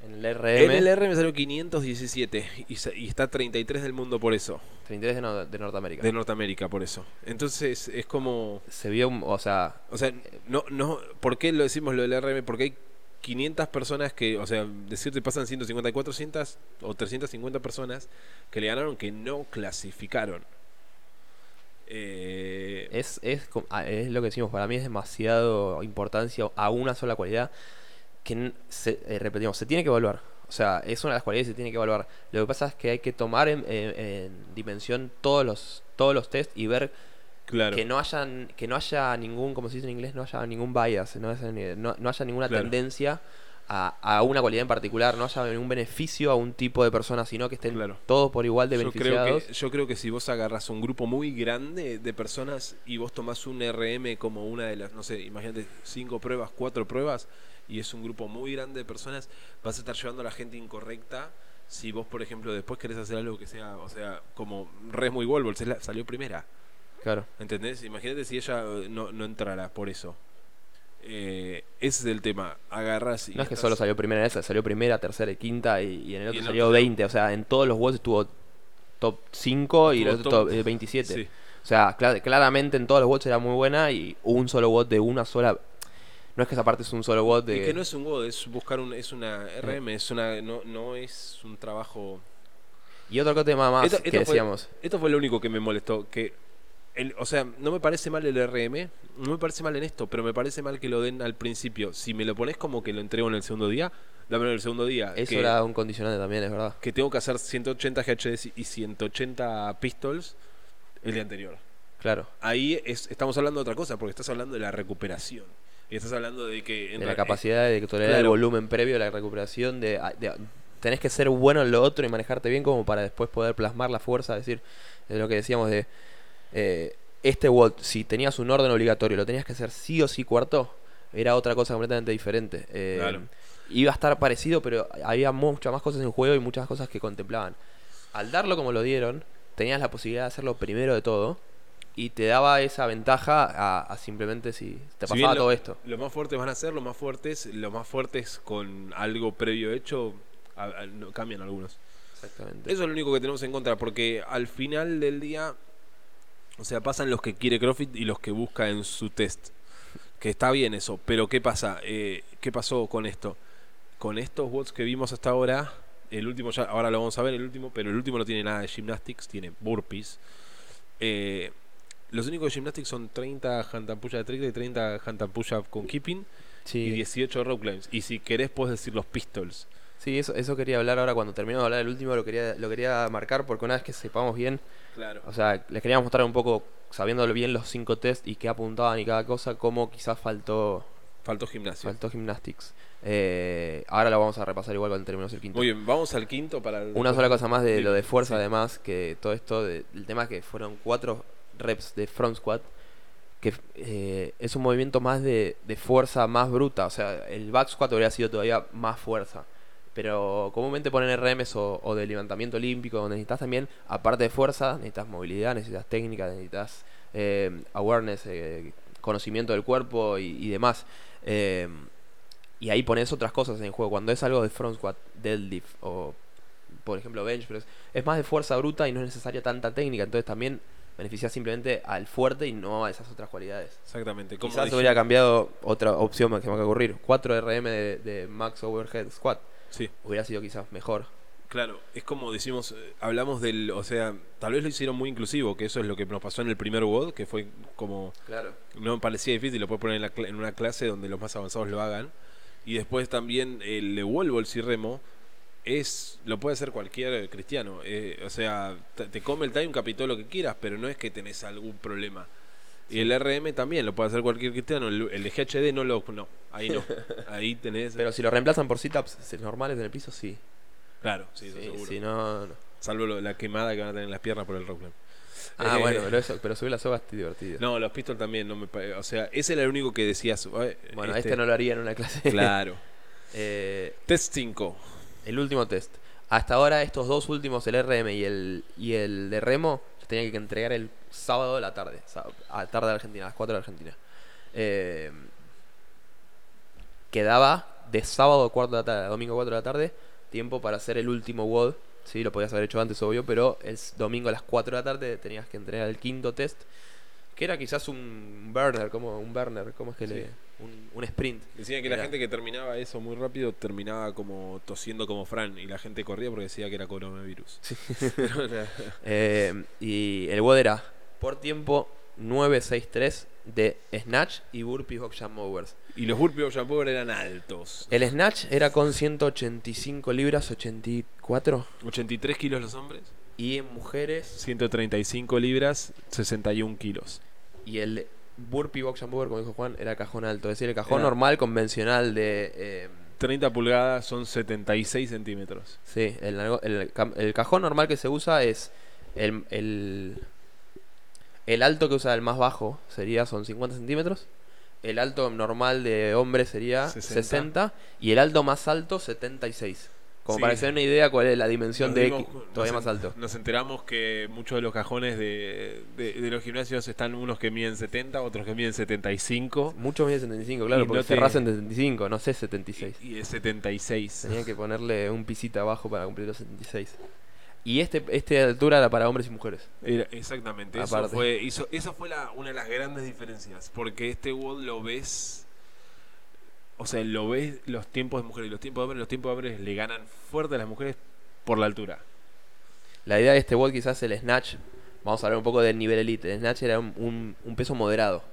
En el RM, En el R me salió 517 y, y está 33 del mundo por eso, 33 de, no- de Norteamérica. de Norteamérica por eso. Entonces es como, Se vio, un- o sea, o sea, no, no, ¿por qué lo decimos lo del RM? Porque hay 500 personas que, o sea, decirte pasan 150, 400 o 350 personas que le ganaron que no clasificaron. Eh, es, es, ah, es lo que decimos, para mí es demasiado importancia a una sola cualidad que, eh, repetimos, se tiene que evaluar. O sea, es una de las cualidades que se tiene que evaluar. Lo que pasa es que hay que tomar en, en- en dimensión todos los, todos los test y ver claro. que no hayan, que no haya ningún, como se dice en inglés, no haya ningún bias, no no- no haya ninguna Claro. tendencia a, a una cualidad en particular, no haya ningún beneficio a un tipo de persona, sino que estén Claro. todos por igual de Yo creo, beneficiados. que, yo creo que si vos agarras un grupo muy grande de personas y vos tomás un RM como una de las, no sé, imagínate, cinco pruebas, cuatro pruebas, y es un grupo muy grande de personas, vas a estar llevando a la gente incorrecta. Si vos, por ejemplo, después querés hacer algo que sea, o sea, como Resmo y Wolvols, es la- salió primera. Claro. ¿Entendés? Imagínate si ella eh, no, no entrara por eso. Eh, ese es el tema. Agarras y. No es que estás- solo salió primera en esa, salió primera, tercera y quinta y, y en el otro en salió otro- 20. O sea, en todos los WOTS estuvo top 5 y el otro top- top, eh, 27. Sí. O sea, cla- claramente en todos los WOTS era muy buena y un solo WOT de una sola... No es que esa parte es un solo WOT de... Es que no es un WOD, es buscar un, es una RM, es una, no, no es un trabajo. Y otro tema más Esto- que esto fue- decíamos. Esto fue lo único que me molestó, que el, o sea, no me parece mal el RM, no me parece mal en esto, pero me parece mal que lo den al principio. Si me lo pones como que lo entrego en el segundo día, dámelo en el segundo día. Eso que, era un condicionante también, es verdad. que tengo que hacer 180 GHD y 180 pistols el día anterior. Claro. Ahí es, estamos hablando de otra cosa, porque estás hablando de la recuperación. Y estás hablando de que... en De la capacidad de tolerar el volumen previo a la recuperación. De, de- tenés que ser bueno en lo otro y manejarte bien como para después poder plasmar la fuerza. Es decir, de lo que decíamos de... eh, este WOT, si tenías un orden obligatorio, lo tenías que hacer sí o sí cuarto, era otra cosa completamente diferente. Eh, Claro. Iba a estar parecido, pero había muchas más cosas en juego y muchas cosas que contemplaban. Al darlo como lo dieron, tenías la posibilidad de hacerlo primero de todo y te daba esa ventaja a, a simplemente si te pasaba lo- todo esto. Los más fuertes van a ser los más fuertes, los más fuertes con algo previo hecho, a- a- no- cambian algunos. Exactamente. Eso es lo único que tenemos en contra, porque al final del día, o sea, pasan los que quiere Crofit y los que busca en su test. Que está bien eso, pero ¿qué pasa? Eh, ¿Qué pasó con esto? Con estos bots que vimos hasta ahora, el último ya, ahora lo vamos a ver, el último, pero el último no tiene nada de gymnastics, tiene burpees. Eh, los únicos de gymnastics son 30 hand push de 30 y 30 hand push con keeping y Sí, 18 rope climbs. Y si querés puedes decir los pistols. Sí eso, eso quería hablar ahora cuando terminamos de hablar del último, lo quería, lo quería marcar porque una vez que sepamos bien, Claro. o sea, les queríamos mostrar un poco, sabiendo bien los cinco test y qué apuntaban y cada cosa, cómo quizás faltó, Faltó gimnasio. faltó gymnastics. Eh, ahora lo vamos a repasar igual cuando terminemos el quinto. Muy bien, vamos al quinto para... el- Una sola cosa más de lo de Sí. fuerza, además, que todo esto, de- el tema que fueron cuatro reps de front squat, que eh, es un movimiento más de, de fuerza más bruta, o sea, el back squat habría sido todavía más fuerza. Pero comúnmente ponen RMs o, o de levantamiento olímpico, donde necesitas también, aparte de fuerza, necesitas movilidad, necesitas técnica, necesitas eh, awareness, eh, conocimiento del cuerpo y, y demás. Eh, y ahí pones otras cosas en juego. Cuando es algo de front squat, deadlift o, por ejemplo, bench press, es más de fuerza bruta y no es necesaria tanta técnica. Entonces también beneficia simplemente al fuerte y no a esas otras cualidades. Exactamente. Quizás dije- hubiera cambiado otra opción que me acaba de ocurrir. 4 RM de, de max overhead squat. Sí, Hubiera sido quizás mejor. claro. Es como decimos, eh, hablamos del... O sea, tal vez lo hicieron muy inclusivo, que eso es lo que nos pasó en el primer WOD, que fue como... Claro. No me parecía difícil, lo puedes poner en, la en una clase donde los más avanzados lo hagan. Y después también el de Wolvols y Remo es lo puede hacer cualquier cristiano. eh, o sea, te, te come el time cap y todo lo que quieras, pero no es que tenés algún problema. Y el RM también lo puede hacer cualquier cristiano. El, el GHD no lo. No, ahí no. (laughs) Ahí tenés. Pero si lo reemplazan por sit-ups normales en el piso, sí. claro, sí, eso Sí, seguro. si no, no. Salvo lo- la quemada que van a tener en las piernas por el rock. Ah, Eh, bueno, pero, (laughs) eso, pero subir la soga es divertido. No, los pistols también, no me o sea, ese era el único que decías. "Ay, bueno, este... no lo haría en una clase. Claro. (laughs) Eh, Test 5. el último test. Hasta ahora estos dos últimos, el RM y el, y el de remo, se tenían que entregar el sábado de la tarde, a tarde de Argentina, a las 4 de Argentina. Eh, quedaba de sábado a 4 de la tarde, a domingo 4 de la tarde, tiempo para hacer el último WOD. Sí, lo podías haber hecho antes, obvio, pero el domingo a las 4 de la tarde tenías que entregar el quinto test, que era quizás un burner, como un burner, ¿cómo es que le...? Un, un sprint. Decían que la gente que terminaba eso muy rápido terminaba como tosiendo como Fran y la gente corría porque decía que era coronavirus. (laughs) (laughs) Eh, y el WOD era por tiempo 963 de Snatch y Burpees Box Jump Movers. y los burpees shampoo eran altos. El Snatch era con 185 libras, 84. 83 kilos los hombres, Y en mujeres. 135 libras, 61 kilos. Y el Burpee Box Mover, como dijo Juan, era cajón alto. Es decir, el cajón Era- normal, convencional de. eh, 30 pulgadas son 76 centímetros. sí, el, el cajón normal que se usa es. El, el, el alto que usa el más bajo sería son 50 centímetros. El alto normal de hombre sería 60. 60. y el alto más alto 76. Como Sí. para que se den una idea cuál es la dimensión Nos de dimos- X, todavía más alto. Nos enteramos que muchos de los cajones de, de- de los gimnasios están unos que miden 70, otros que miden 75 Muchos miden 75, claro, Y porque no te- cerrás en 75, no sé 76. y, y es 76. Tenía que ponerle un pisita abajo para cumplir los 76. Y este, este altura era para hombres y mujeres. Era- exactamente, eso Aparte. fue, hizo, esa fue la, una de las grandes diferencias, porque este WOD lo ves, o sea, lo ves los tiempos de mujeres y los tiempos de hombres, los tiempos de hombres le ganan fuerte a las mujeres por la altura. La idea de este WOD quizás el snatch, vamos a hablar un poco del nivel elite. El snatch era un, un- un peso moderado.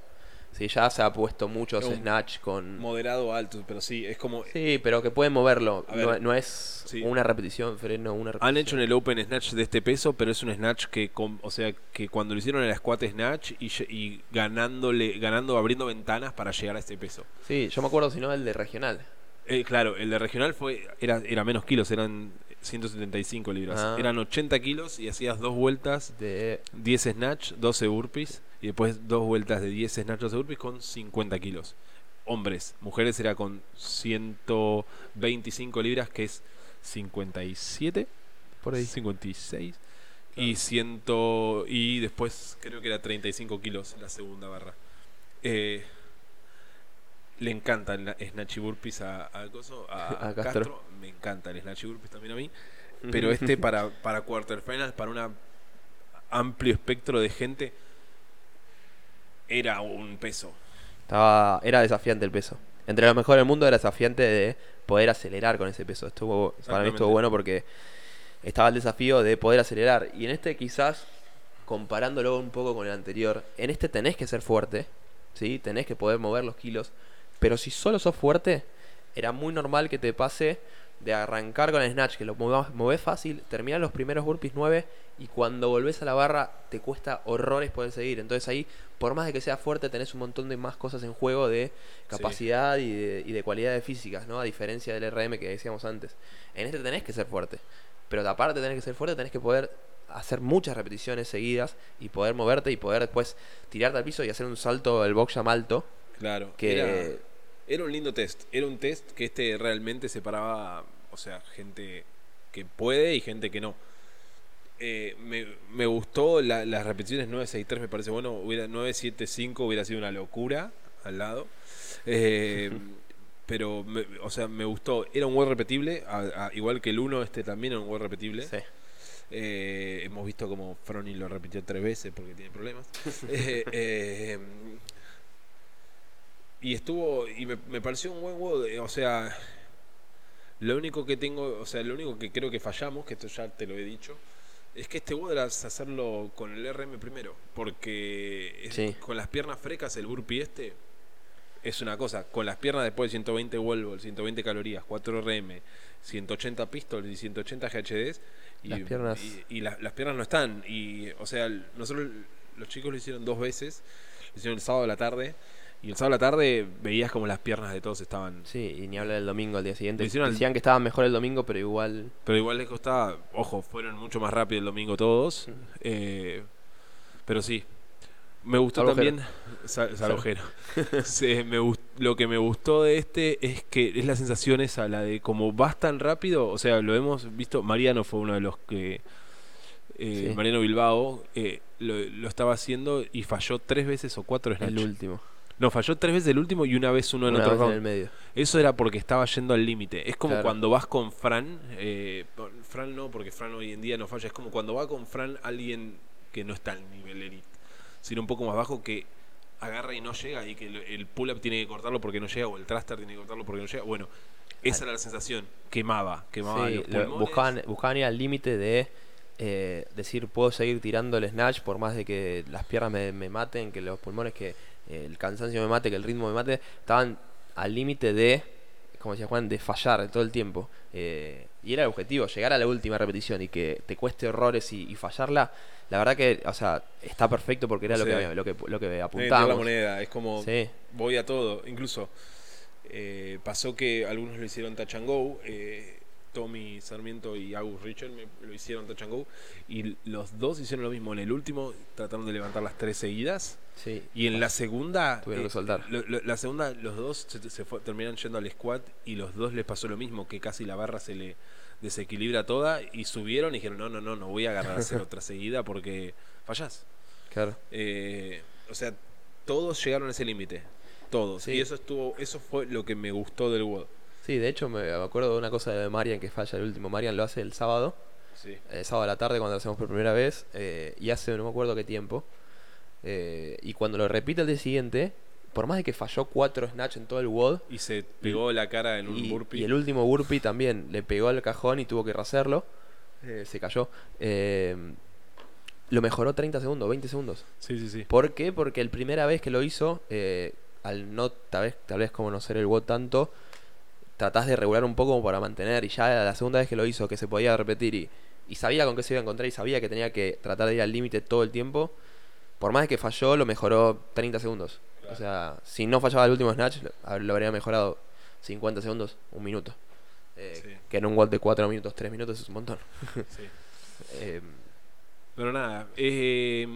Sí, ya se ha puesto muchos Un snatch con... Moderado alto, pero sí, es como... Sí, pero que pueden moverlo. No, no es sí. una repetición, freno, una repetición. Han hecho en el Open Snatch de este peso, pero es un Snatch que, o sea, que cuando lo hicieron en la Squat Snatch y, y ganándole, ganando, abriendo ventanas para llegar a este peso. Sí, yo me acuerdo si no el de regional. Eh, claro, el de regional fue era, era menos kilos, eran 175 libras. Ah. Eran 80 kilos y hacías dos vueltas, De... 10 snatch, 12 burpees y después dos vueltas de 10 snatch, 12 burpees con 50 kilos. Hombres, mujeres era con 125 libras, que es 57, Por ahí. 56 y ciento y después creo que era 35 kilos la segunda barra. Eh, le encanta el na- snatch y burpees a, a a, (laughs) A Castro. Castro. Me encanta el snatch y burpees también a mí. (laughs) Pero este para, para quarterfinals, para un amplio espectro de gente, era un peso. Estaba, era desafiante el peso. Entre los mejores del mundo era desafiante de poder acelerar con ese peso. Estuvo, para mí estuvo bueno porque estaba el desafío de poder acelerar. Y en este quizás, comparándolo un poco con el anterior, en este tenés que ser fuerte, ¿sí? Tenés que poder mover los kilos. Pero si solo sos fuerte, era muy normal que te pase de arrancar con el snatch, que lo movés fácil, terminar los primeros burpees 9 y cuando volvés a la barra te cuesta horrores poder seguir. Entonces ahí, por más de que sea fuerte, tenés un montón de más cosas en juego de capacidad y, de, y de cualidades físicas, ¿no? A diferencia del RM que decíamos antes. En este tenés que ser fuerte. Pero aparte de tener que ser fuerte, tenés que poder hacer muchas repeticiones seguidas y poder moverte y poder después tirarte al piso y hacer un salto del box jam alto. Claro, Que era, era un lindo test. Era un test que este realmente separaba, o sea, gente que puede y gente que no. Eh, me, me gustó la- las repeticiones 963, me parece bueno. Hubiera 975 hubiera sido una locura al lado. Eh, (laughs) pero, me- o sea, me gustó. Era un web repetible, a- a- igual que el 1, este también era un web repetible. Sí. Eh, hemos visto como Fronin lo repitió tres veces porque tiene problemas. (laughs) Y estuvo, y me, me pareció un buen de- o sea, lo único que tengo, o sea, lo único que creo que fallamos, que esto ya te lo he dicho, es que este era hacerlo con el RM primero. Porque es- Sí. con las piernas frecas, el burpee este es una cosa. Con las piernas después de 120 wall ball, 120 calorías, 4 RM, 180 pistols y 180 GHDs. Y, Las piernas- y, y las- las piernas no están. Y, o sea, nosotros, los chicos lo hicieron dos veces. Lo hicieron el sábado a la tarde. Y el sábado a la tarde veías como las piernas de todos estaban. Sí, y ni hablar del domingo al día siguiente. Decían que estaba mejor el domingo, pero igual. Pero igual les costaba. Ojo, fueron mucho más rápido el domingo todos. Eh, Pero sí. Me gustó también. Sal. (laughs) Sí, me gust- lo que me gustó de este es que es la sensación esa, la de como vas tan rápido. O sea, lo hemos visto. Mariano fue uno de los que. eh, Sí. Mariano Bilbao eh, lo, lo estaba haciendo y falló tres veces o cuatro snatch. El último. No, falló tres veces el último y una vez uno en Una otro en el medio. Eso era porque estaba yendo al límite. Es como Claro. cuando vas con Fran. eh, Fran no, porque Fran hoy en día no falla. Es como cuando va con Fran alguien que no está al nivel elite, sino un poco más bajo que agarra y no llega y que el, el pull-up tiene que cortarlo porque no llega o el thruster tiene que cortarlo porque no llega. Bueno, esa era la sensación. Quemaba, quemaba Sí, los buscaban, buscaban ir al límite de eh, decir, puedo seguir tirando el snatch por más de que las piernas me, me maten, que los pulmones, que el cansancio me mate, que el ritmo me mate. Estaban al límite de, como decía Juan, de fallar todo el tiempo. Eh, y era el objetivo, llegar a la última repetición y que te cueste horrores y, y fallarla. La verdad que, o sea, está perfecto porque era lo, que, lo que lo que tira la apuntábamos. moneda, es como Sí. voy a todo. Incluso eh, pasó que algunos lo hicieron touch and go. eh, Tommy Sarmiento y Agus Richard me- lo hicieron touch and go. Y los dos hicieron lo mismo. En el último trataron de levantar las tres seguidas. Sí. Y en la segunda. Tuvieron que soltar. lo- lo- la segunda, los dos se, se fue- terminan yendo al squat. Y los dos les pasó lo mismo. Que casi la barra se le desequilibra toda. Y subieron y dijeron: No, no, no, no voy a agarrar a hacer (laughs) otra seguida porque fallás. Claro. Eh, o sea, todos llegaron a ese límite. Todos. Sí. Y eso estuvo, eso fue lo que me gustó del WOD. Sí, de hecho me me acuerdo de una cosa de Marian que falla el último. Marian lo hace el sábado. Sí. el sábado a la tarde cuando lo hacemos por primera vez eh, y hace no me acuerdo qué tiempo eh, y cuando lo repite el día siguiente por más de que falló cuatro snatch en todo el WOD Y se pegó la cara en un y, burpee. y el último burpee también le pegó al cajón y tuvo que rehacerlo eh, se cayó eh, lo mejoró 30 segundos 20 segundos Sí, sí, sí. ¿por qué? porque el primera vez que lo hizo eh, al no tal vez, tal vez conocer el WOD tanto tratás de regular un poco como para mantener y ya la segunda vez que lo hizo que se podía repetir y, y sabía con qué se iba a encontrar y sabía que tenía que tratar de ir al límite todo el tiempo por más de que falló lo mejoró 30 segundos o sea si no fallaba el último snatch lo, habría mejorado 50 segundos un minuto Eh, Sí. que en un WOD de 4 minutos 3 minutos es un montón sí. (laughs) Eh, Pero nada, eh,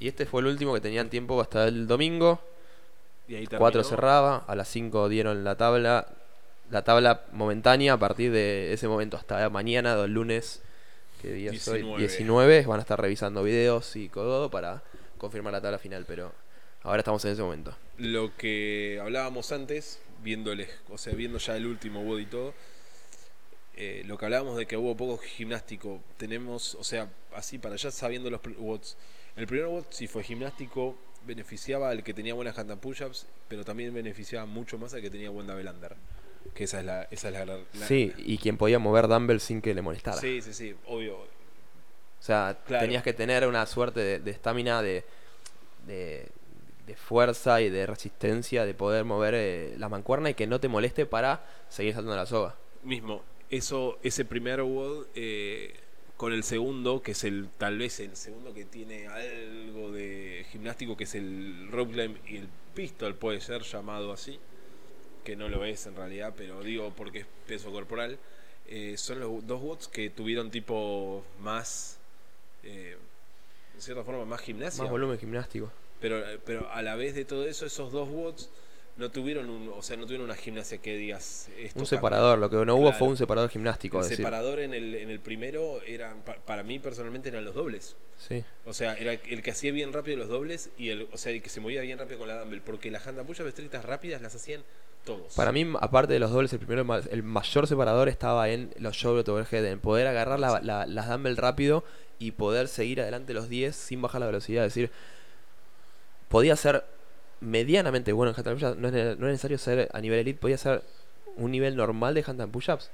y este fue el último que tenían tiempo hasta el domingo y ahí 4 terminó. cerraba, a las 5 dieron la tabla, la tabla momentánea a partir de ese momento hasta mañana, el lunes, que día es hoy? 19. 19, van a estar revisando videos y todo para confirmar la tabla final, pero ahora estamos en ese momento. Lo que hablábamos antes, viéndole, o sea, viendo ya el último WOD y todo, eh, lo que hablábamos de que hubo poco gimnástico, tenemos, o sea, así para allá sabiendo los WODs. El primer WOD, si fue gimnástico, beneficiaba al que tenía buenas hand and push-ups, pero también beneficiaba mucho más al que tenía buen under. Que esa es la. Esa es la, la- Sí, y quien podía mover dumbbell sin que le molestara. sí, sí, sí, obvio. O sea, Claro. tenías que tener una suerte de- estamina, de, de, de fuerza y de resistencia de poder mover eh, la mancuerna y que no te moleste para seguir saltando la soga. Mismo, eso, ese primer WOD eh, con el segundo, que es el tal vez el segundo que tiene algo de gimnástico, que es el rope climb y el pistol, puede ser llamado así, que no lo es en realidad, pero digo porque es peso corporal. eh, son los dos WODs que tuvieron tipo más, eh, de cierta forma, más gimnasia. Más volumen gimnástico. Pero, pero a la vez de todo eso, esos dos watts no tuvieron un, o sea, no tuvieron una gimnasia que digas esto Un cambia. separador, lo que no hubo Claro. fue un separador gimnástico. El decir. separador en el, en el primero eran, pa- para mí personalmente eran los dobles. Sí. O sea, era el que hacía bien rápido los dobles y el, o sea, el que se movía bien rápido con la dumbbell, porque las hand push estrictas rápidas las hacían todos. Para mí, aparte de los dobles, el primero, el ma- el mayor separador estaba en los shoulder overhead, en poder agarrar la, la- las dumbbell rápido y poder seguir adelante los 10 sin bajar la velocidad. Es decir, podía ser medianamente bueno en handstand push-ups, no es, necesario ser a nivel elite, podía ser un nivel normal de handstand push-ups.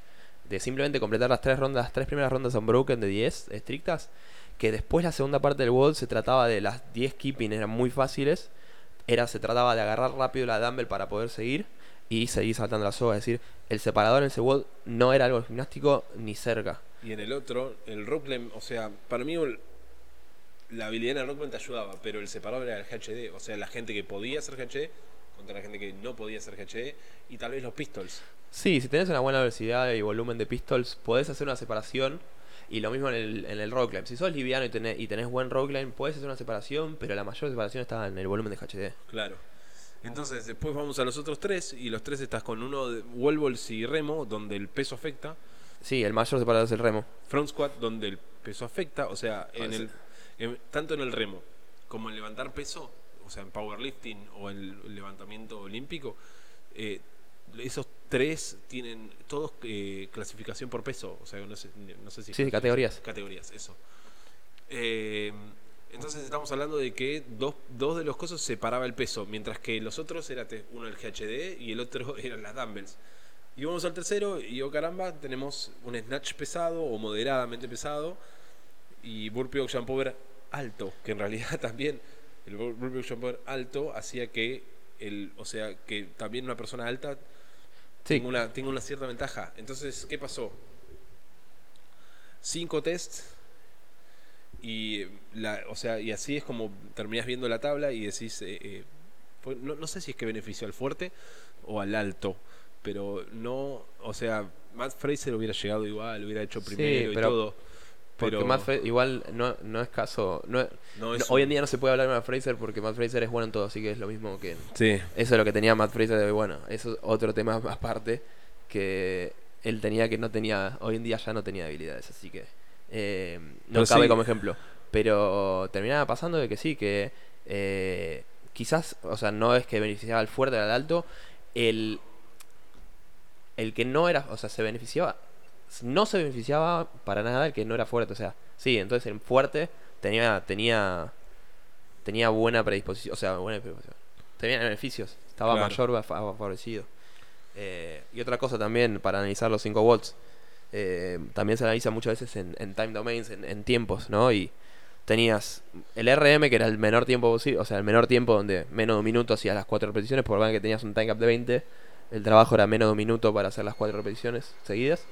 De simplemente completar las tres rondas, las tres primeras rondas unbroken de 10 estrictas, que después la segunda parte del wall se trataba de las 10 keeping, eran muy fáciles. Era, se trataba de agarrar rápido la dumbbell para poder seguir y seguir saltando la soga. Es decir, el separador en ese wall no era algo gimnástico ni cerca. Y en el otro, el rock climb, o sea, para mí el- la habilidad en el rock climb te ayudaba, pero el separador era el GHD, o sea, la gente que podía hacer GHD contra la gente que no podía hacer GHD y tal vez los pistols. Sí, si tenés una buena velocidad y volumen de pistols, podés hacer una separación Y lo mismo en el, en el rock climb. Si sos liviano y tenés, y tenés buen rock climb, puedes hacer una separación, pero la mayor separación está en el volumen de HDD. Claro. Entonces, después vamos a los otros tres, y los tres estás con uno de wall balls y remo, donde el peso afecta. Sí, el mayor separador es el remo. Front squat, donde el peso afecta. O sea, en el, en- tanto en el remo como en levantar peso, o sea, en powerlifting o en el levantamiento olímpico, eh, esos tres tienen todos eh, clasificación por peso. O sea, no sé, no sé si. Sí, categorías. Categorías, eso. Eh, entonces estamos hablando de que dos, dos de los cosas separaba el peso, mientras que los otros era uno el GHD y el otro (laughs) eran las dumbbells. Y vamos al tercero y oh caramba, tenemos un snatch pesado o moderadamente pesado y burpee oxygen power alto, que en realidad (laughs) también el bur- burpee oxygen power alto hacía que el, o sea, que también una persona alta Sí, tenga una, tenga una cierta ventaja. Entonces, ¿qué pasó? Cinco tests y la, o sea, y así es como terminás viendo la tabla y decís, eh, eh, no, no sé si es que benefició al fuerte o al alto, pero no, o sea, Matt Fraser hubiera llegado igual, hubiera hecho Sí, primero pero- y todo. porque Pero Matt Fra- igual no, no es caso. No, no es hoy en día no se puede hablar de Matt Fraser porque Matt Fraser es bueno en todo, así que es lo mismo que. Sí, Eso es lo que tenía Matt Fraser de bueno. Eso es otro tema (laughs) aparte que él tenía que no tenía. Hoy en día ya no tenía habilidades, así que. Eh, no Pero cabe sí. como ejemplo. Pero terminaba pasando de que sí, que. eh, quizás, o sea, no es que beneficiaba al fuerte o al alto. El. El que no era. O sea, se beneficiaba. No se beneficiaba para nada el que no era fuerte. O sea, sí, entonces el fuerte tenía. tenía tenía buena predisposición, o sea, buena predisposición. Tenía beneficios, estaba Claro. mayor fa- favorecido. Eh, y otra cosa también para analizar los 5 watts, eh, también se analiza muchas veces en, en time domains, en, en tiempos, ¿no? Y tenías el RM, que era el menor tiempo posible, o sea, el menor tiempo donde menos de un minuto hacías las 4 repeticiones, por lo que tenías un time cap de 20, el trabajo era menos de un minuto para hacer las 4 repeticiones seguidas.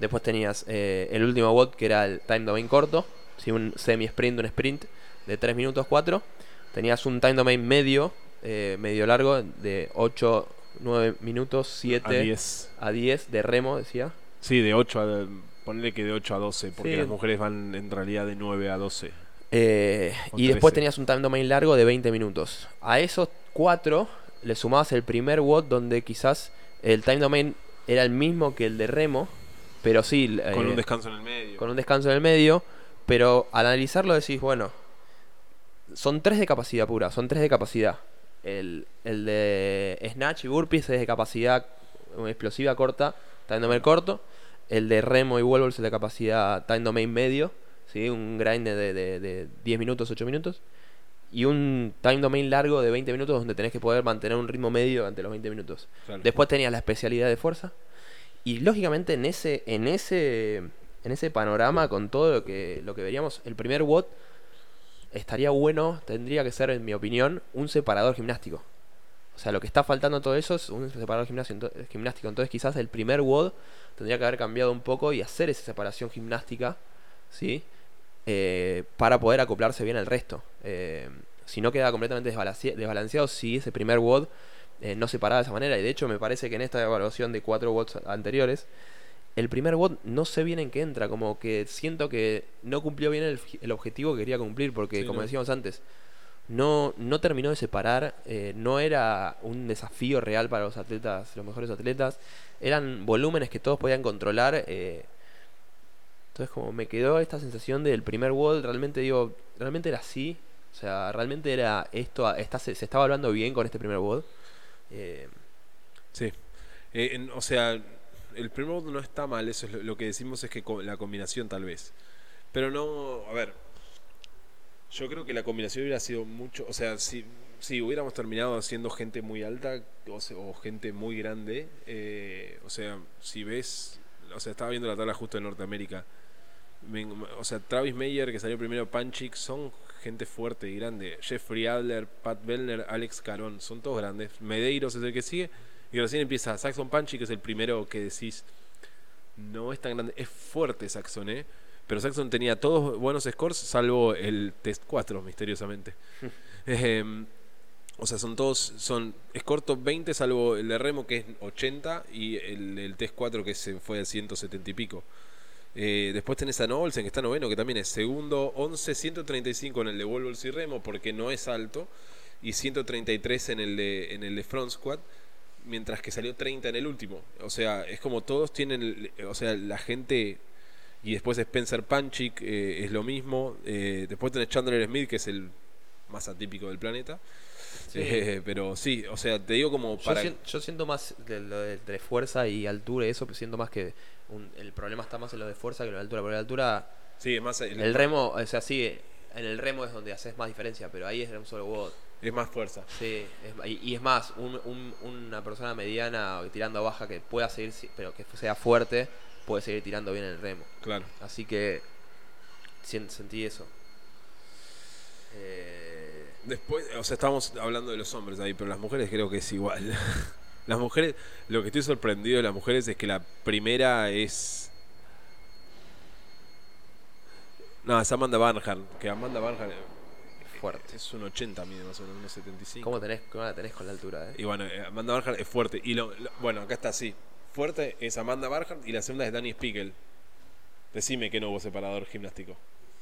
Después tenías eh, el último watt, que era el time domain corto, ¿sí? un semi-sprint, un sprint de 3 minutos 4. Tenías un time domain medio, eh, medio largo, de 8, 9 minutos, 7 a 10. a 10 de remo, decía. Sí, de 8 a. Ponle que de 8 a 12, porque Sí. las mujeres van en realidad de 9 a 12. Eh, y después 13. tenías un time domain largo de 20 minutos. A esos 4 le sumabas el primer WOD donde quizás el time domain era el mismo que el de remo, pero sí... Con eh, un descanso en el medio. con un descanso en el medio, pero al analizarlo decís, bueno, son tres de capacidad pura, son tres de capacidad. El, el de Snatch y Burpees es de capacidad eh, explosiva corta, time domain corto. El de Remo y Wall es de capacidad time domain medio, ¿sí? un grind de, de, de 10 minutos, 8 minutos. Y un time domain largo de 20 minutos donde tenés que poder mantener un ritmo medio ante los 20 minutos. Claro. Después tenías la especialidad de fuerza. Y lógicamente en ese, en ese, en ese panorama, con todo lo que, lo que veríamos, el primer WOT estaría bueno, tendría que ser, en mi opinión, un separador gimnástico. O sea, lo que está faltando todo eso es un ento- gimnástico. Entonces quizás el primer WOD tendría que haber cambiado un poco y hacer esa separación gimnástica, ¿sí? Eh, para poder acoplarse bien al resto. Eh, si no queda completamente desbalanceado si ese primer WOD eh, no se paraba de esa manera. Y de hecho me parece que en esta evaluación de cuatro WODs anteriores, el primer WOD no sé bien en qué entra. Como que siento que no cumplió bien el, el objetivo que quería cumplir. Porque Sí, como no. decíamos antes, no, no terminó de separar. eh, no era un desafío real para los atletas, los mejores atletas. Eran volúmenes que todos podían controlar. eh, entonces como me quedó esta sensación del primer WOD, realmente digo, realmente era así. O sea, realmente era esto, está, se, estaba hablando bien con este primer WOD. Eh, Sí. O sea, el primer voto no está mal, eso es lo, que decimos es que la combinación tal vez. Pero no, a ver, yo creo que la combinación hubiera sido mucho, o sea, si, si hubiéramos terminado siendo gente muy alta o, se- o gente muy grande, eh, o sea, si ves, o sea, estaba viendo la tabla justo de Norteamérica. O sea, Travis Meyer, que salió primero, Panchik, son gente fuerte y grande. Jeffrey Adler, Pat Bellner, Alex Caron, son todos grandes. Medeiros es el que sigue. Y recién empieza Saxon Panchik, que es el primero que decís, no es tan grande. Es fuerte Saxon, ¿eh? Pero Saxon tenía todos buenos scores, salvo el test 4, misteriosamente. Ejem, o sea, son todos, son, es corto 20, salvo el de Remo, que es 80, y el, el test 4, que se fue a 170 y pico. Eh, después tenés a No Olsen, que está noveno, que también es segundo, 11, 135 en el de Wolves y Remo, porque no es alto, y 133 en el de, en el de Front Squad, mientras que salió 30 en el último. O sea, es como todos tienen, o sea, la gente... Y después Spencer Panchik eh, es lo mismo. Eh, después tenés Chandler Smith, que es el más atípico del planeta. Sí. Eh, pero sí, o sea, te digo como Yo, para... sien- yo siento más de lo de, de fuerza y altura y eso, siento más que un- el problema está más en lo de fuerza que en lo de altura. Porque la altura, Sí, es más, el remo, o sea, sí, en el remo es donde haces más diferencia, pero ahí es un solo WOD. es más fuerza. Sí, es- y, y es más, un- un- una persona mediana tirando a baja que pueda seguir, pero que sea fuerte, puede seguir tirando bien en el remo. Claro. Así que sentí eso. Eh, Después, o sea, estamos hablando de los hombres ahí, pero las mujeres creo que es igual. (laughs) Las mujeres, lo que estoy sorprendido de las mujeres es que la primera es. No, es Amanda Barnhart. Que Amanda Barnhart fuerte. es un 80, mide más o menos, unos 75. ¿Cómo, tenés, ¿Cómo la tenés con la altura? Eh? Y bueno, eh, Amanda Barnhart es fuerte. Y lo, lo- bueno, acá está así. Fuerte es Amanda Barnhart y la segunda es Danny Spiegel. Decime que no hubo separador gimnástico.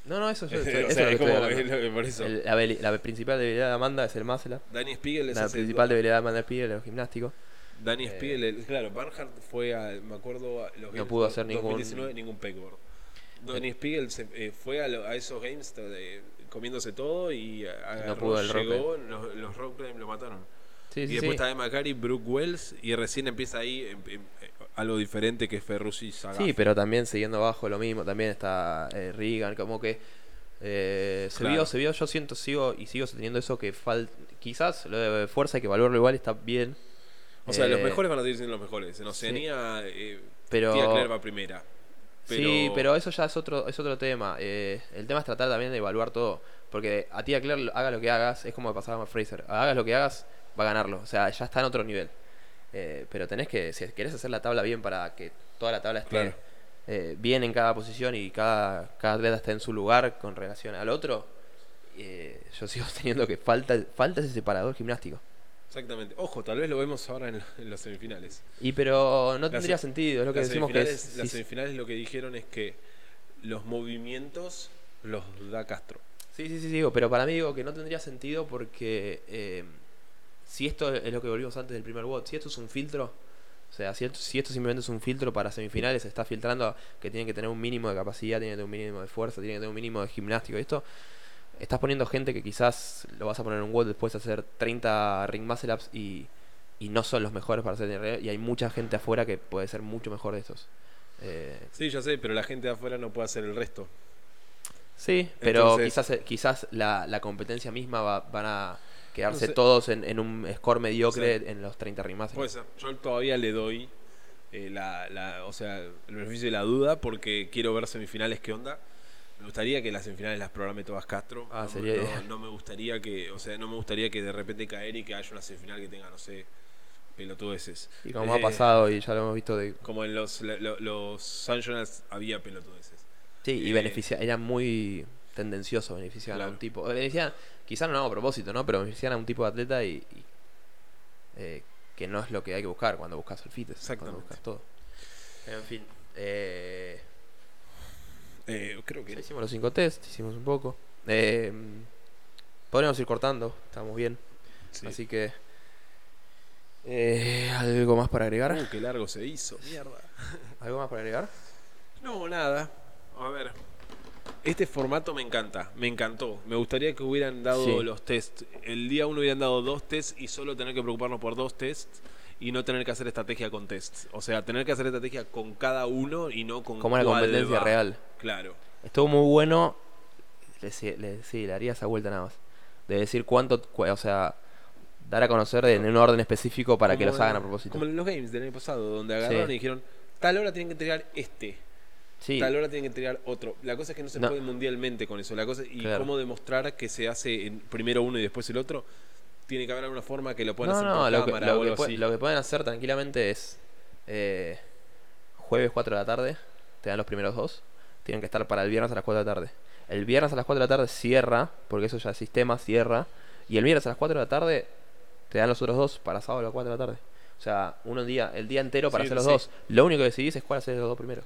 No, no, eso yo (laughs) o eso sea, es como (laughs) por eso. El- la, principal debilidad de Amanda es el up. Danny Spiegel es La principal debilidad de Amanda Spiegel es el gimnástico. Danny Eh, Spiegel, el- claro, Barnhart fue a, me acuerdo, a los No pudo hacer ningún- 2019 ningún pegboard. Danny Spiegel se, eh, fue a, lo- a esos games eh, comiéndose todo y eh, agarró, pudo el rock llegó, los, los rock lo mataron. Sí, y sí, después sí. está Emma Brooke Wells y recién empieza ahí em- em, eh, algo diferente que Ferrucci Saga. Sí, pero también siguiendo abajo lo mismo, también está eh, Regan, como que eh, se Claro. vio, se vio, yo siento, sigo y sigo teniendo eso que falta, quizás lo de fuerza hay que evaluarlo igual, está bien. O sea, los Eh, mejores van a seguir siendo los mejores. En Oceanía, eh, Pero- Tia Claire va primera. Sí, pero eso ya es otro, es otro tema. Eh, el tema es tratar también de evaluar todo. Porque a ti, a Claire, haga lo que hagas, es como pasaba con Fraser. Hagas lo que hagas, va a ganarlo. O sea, ya está en otro nivel. Eh, pero tenés que, si querés hacer la tabla bien para que toda la tabla esté Claro. eh, bien en cada posición y cada, cada atleta esté en su lugar con relación al otro, eh, yo sigo (laughs) teniendo que falta, falta ese separador gimnástico. Exactamente. Ojo, tal vez lo vemos ahora en, en las semifinales. Y pero no Las- tendría sentido, es lo que decimos que es. las semifinales lo que dijeron es que los movimientos los da Castro. Sí, sí, sí, digo, pero para mí digo que no tendría sentido porque eh, si esto es lo que volvimos antes del primer WOD, si esto es un filtro, o sea, si esto, si esto simplemente es un filtro para semifinales, se está filtrando que tienen que tener un mínimo de capacidad, tienen que tener un mínimo de fuerza, tienen que tener un mínimo de gimnástico y esto, estás poniendo gente que quizás lo vas a poner en un WOD después de hacer 30 ring muscle ups y, y no son los mejores para hacer TNR, y hay mucha gente afuera que puede ser mucho mejor de estos. Eh, Sí, ya sé, pero la gente de afuera no puede hacer el resto. Sí, pero Entonces- quizás eh, quizás la, la competencia misma va- van a quedarse No sé. todos en, en un score mediocre en los 30 rimas. Puede ser. Yo todavía le doy eh, la, la- o sea, el beneficio de la duda porque quiero ver semifinales qué onda. Me gustaría que las semifinales las programe todas Castro. Ah, no, sería no- ideal. no me gustaría que, o sea, no me gustaría que de repente caer y que haya una semifinal que tenga, no sé, pelotudeces. Y como ha Eh, pasado y ya lo hemos visto de... Como en los, los Sunshoners había pelotudeces. Sí, y eh, beneficia, era muy tendencioso beneficiar a un tipo. Beneficiaban, quizás no a propósito, ¿no? Pero beneficiar a un tipo de atleta y... y, eh, que no es lo que hay que buscar cuando buscas el fitness. Cuando Exactamente. buscas todo. En fin. Eh, Eh, creo que ya hicimos los cinco test, hicimos un poco. Eh, podríamos ir cortando, estamos bien. sí. Así que. eh, ¿Algo más para agregar? Uh, qué largo se hizo, mierda. ¿Algo más para agregar? No, nada. A ver. Este formato me encanta, me encantó. Me gustaría que hubieran dado Sí. los tests. El día uno hubieran dado dos tests y solo tener que preocuparnos por dos tests y no tener que hacer estrategia con tests. O sea, tener que hacer estrategia con cada uno y no con Como la competencia va. real. Claro. Estuvo muy bueno. Le, sí, le- sí, le haría esa vuelta nada más. De decir cuánto. cu- o sea, dar a conocer en un orden específico para que los hagan a propósito. Como en los games del año pasado, donde agarraron Sí. y dijeron, tal hora tienen que entregar este. Sí, Tal hora tienen que entregar otro. La cosa es que no se No. puede mundialmente con eso. La cosa y Claro. cómo demostrar que se hace en primero uno y después el otro. Tiene que haber alguna forma que lo puedan no, hacer no, por lo que, cámara lo o que algo pue- así. lo que pueden hacer tranquilamente es. eh, jueves 4 de la tarde, te dan los primeros dos. Tienen que estar para el viernes a las 4 de la tarde. El viernes a las 4 de la tarde cierra, porque eso ya es sistema, cierra. Y el viernes a las 4 de la tarde te dan los otros dos para sábado a las 4 de la tarde. O sea, uno día, el día entero para Sí, hacer los sí. dos. Lo único que decidís es cuál hacer los dos primero.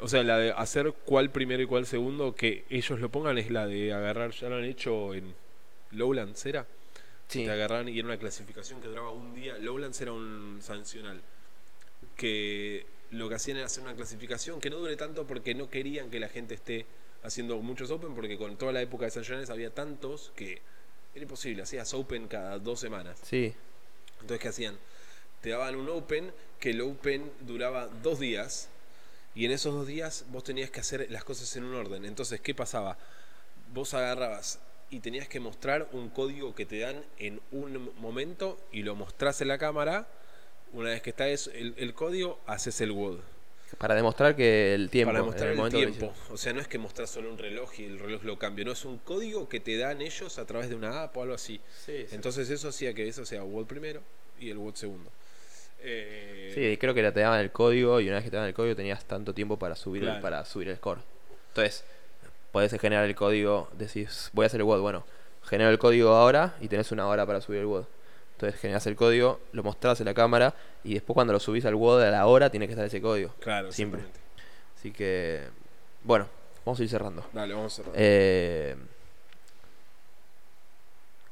O sea, la de hacer cuál primero y cuál segundo, que ellos lo pongan, es la de agarrar, ya lo han hecho en Lowlands, ¿era? Sí. Te agarran y era una clasificación que duraba un día. Lowlands era un sancional. Que lo que hacían era hacer una clasificación que no dure tanto porque no querían que la gente esté haciendo muchos Open, porque con toda la época de sancionales había tantos que era imposible. Hacías Open cada dos semanas. Sí. Entonces, ¿qué hacían? Te daban un Open, que el Open duraba dos días, y en esos dos días vos tenías que hacer las cosas en un orden. Entonces, ¿qué pasaba? Vos agarrabas y tenías que mostrar un código que te dan en un momento y lo mostrás en la cámara. Una vez que está eso, el, el código, haces el WOD. Para demostrar que el tiempo. para demostrar el, tiempo. O sea, no es que mostrás solo un reloj y el reloj lo cambia. No, es un código que te dan ellos a través de una app o algo así. hicieron. Sí, sí. Entonces eso hacía que eso sea WOD primero y el WOD segundo. Eh, Sí, creo que te daban el código y una vez que te daban el código tenías tanto tiempo para subir el, para subir el score. Entonces, podés generar el código, decís, voy a hacer el WOD, bueno, genero el código ahora y tenés una hora para subir el WOD. Entonces generás el código, lo mostrás en la cámara y después cuando lo subís al WOD a la hora tiene que estar ese código. Claro, Siempre. Así que, bueno, vamos a ir cerrando. Dale, vamos a cerrar. Eh,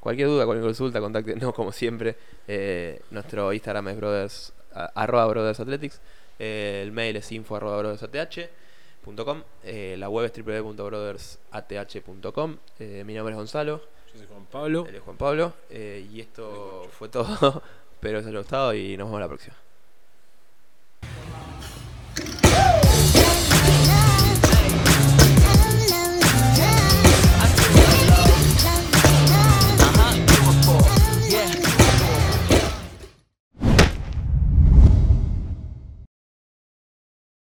Cualquier duda, cualquier consulta, contáctenos como siempre. Eh, nuestro Instagram es brothers, arroba brothersatletics. Eh, el mail es info arroba brothersath.com. Eh, la web es www.brothersath.com. Eh, mi nombre es Gonzalo. Yo soy Juan Pablo. Él es Juan Pablo. Eh, y esto fue todo. (laughs) Espero que os haya gustado y nos vemos la próxima.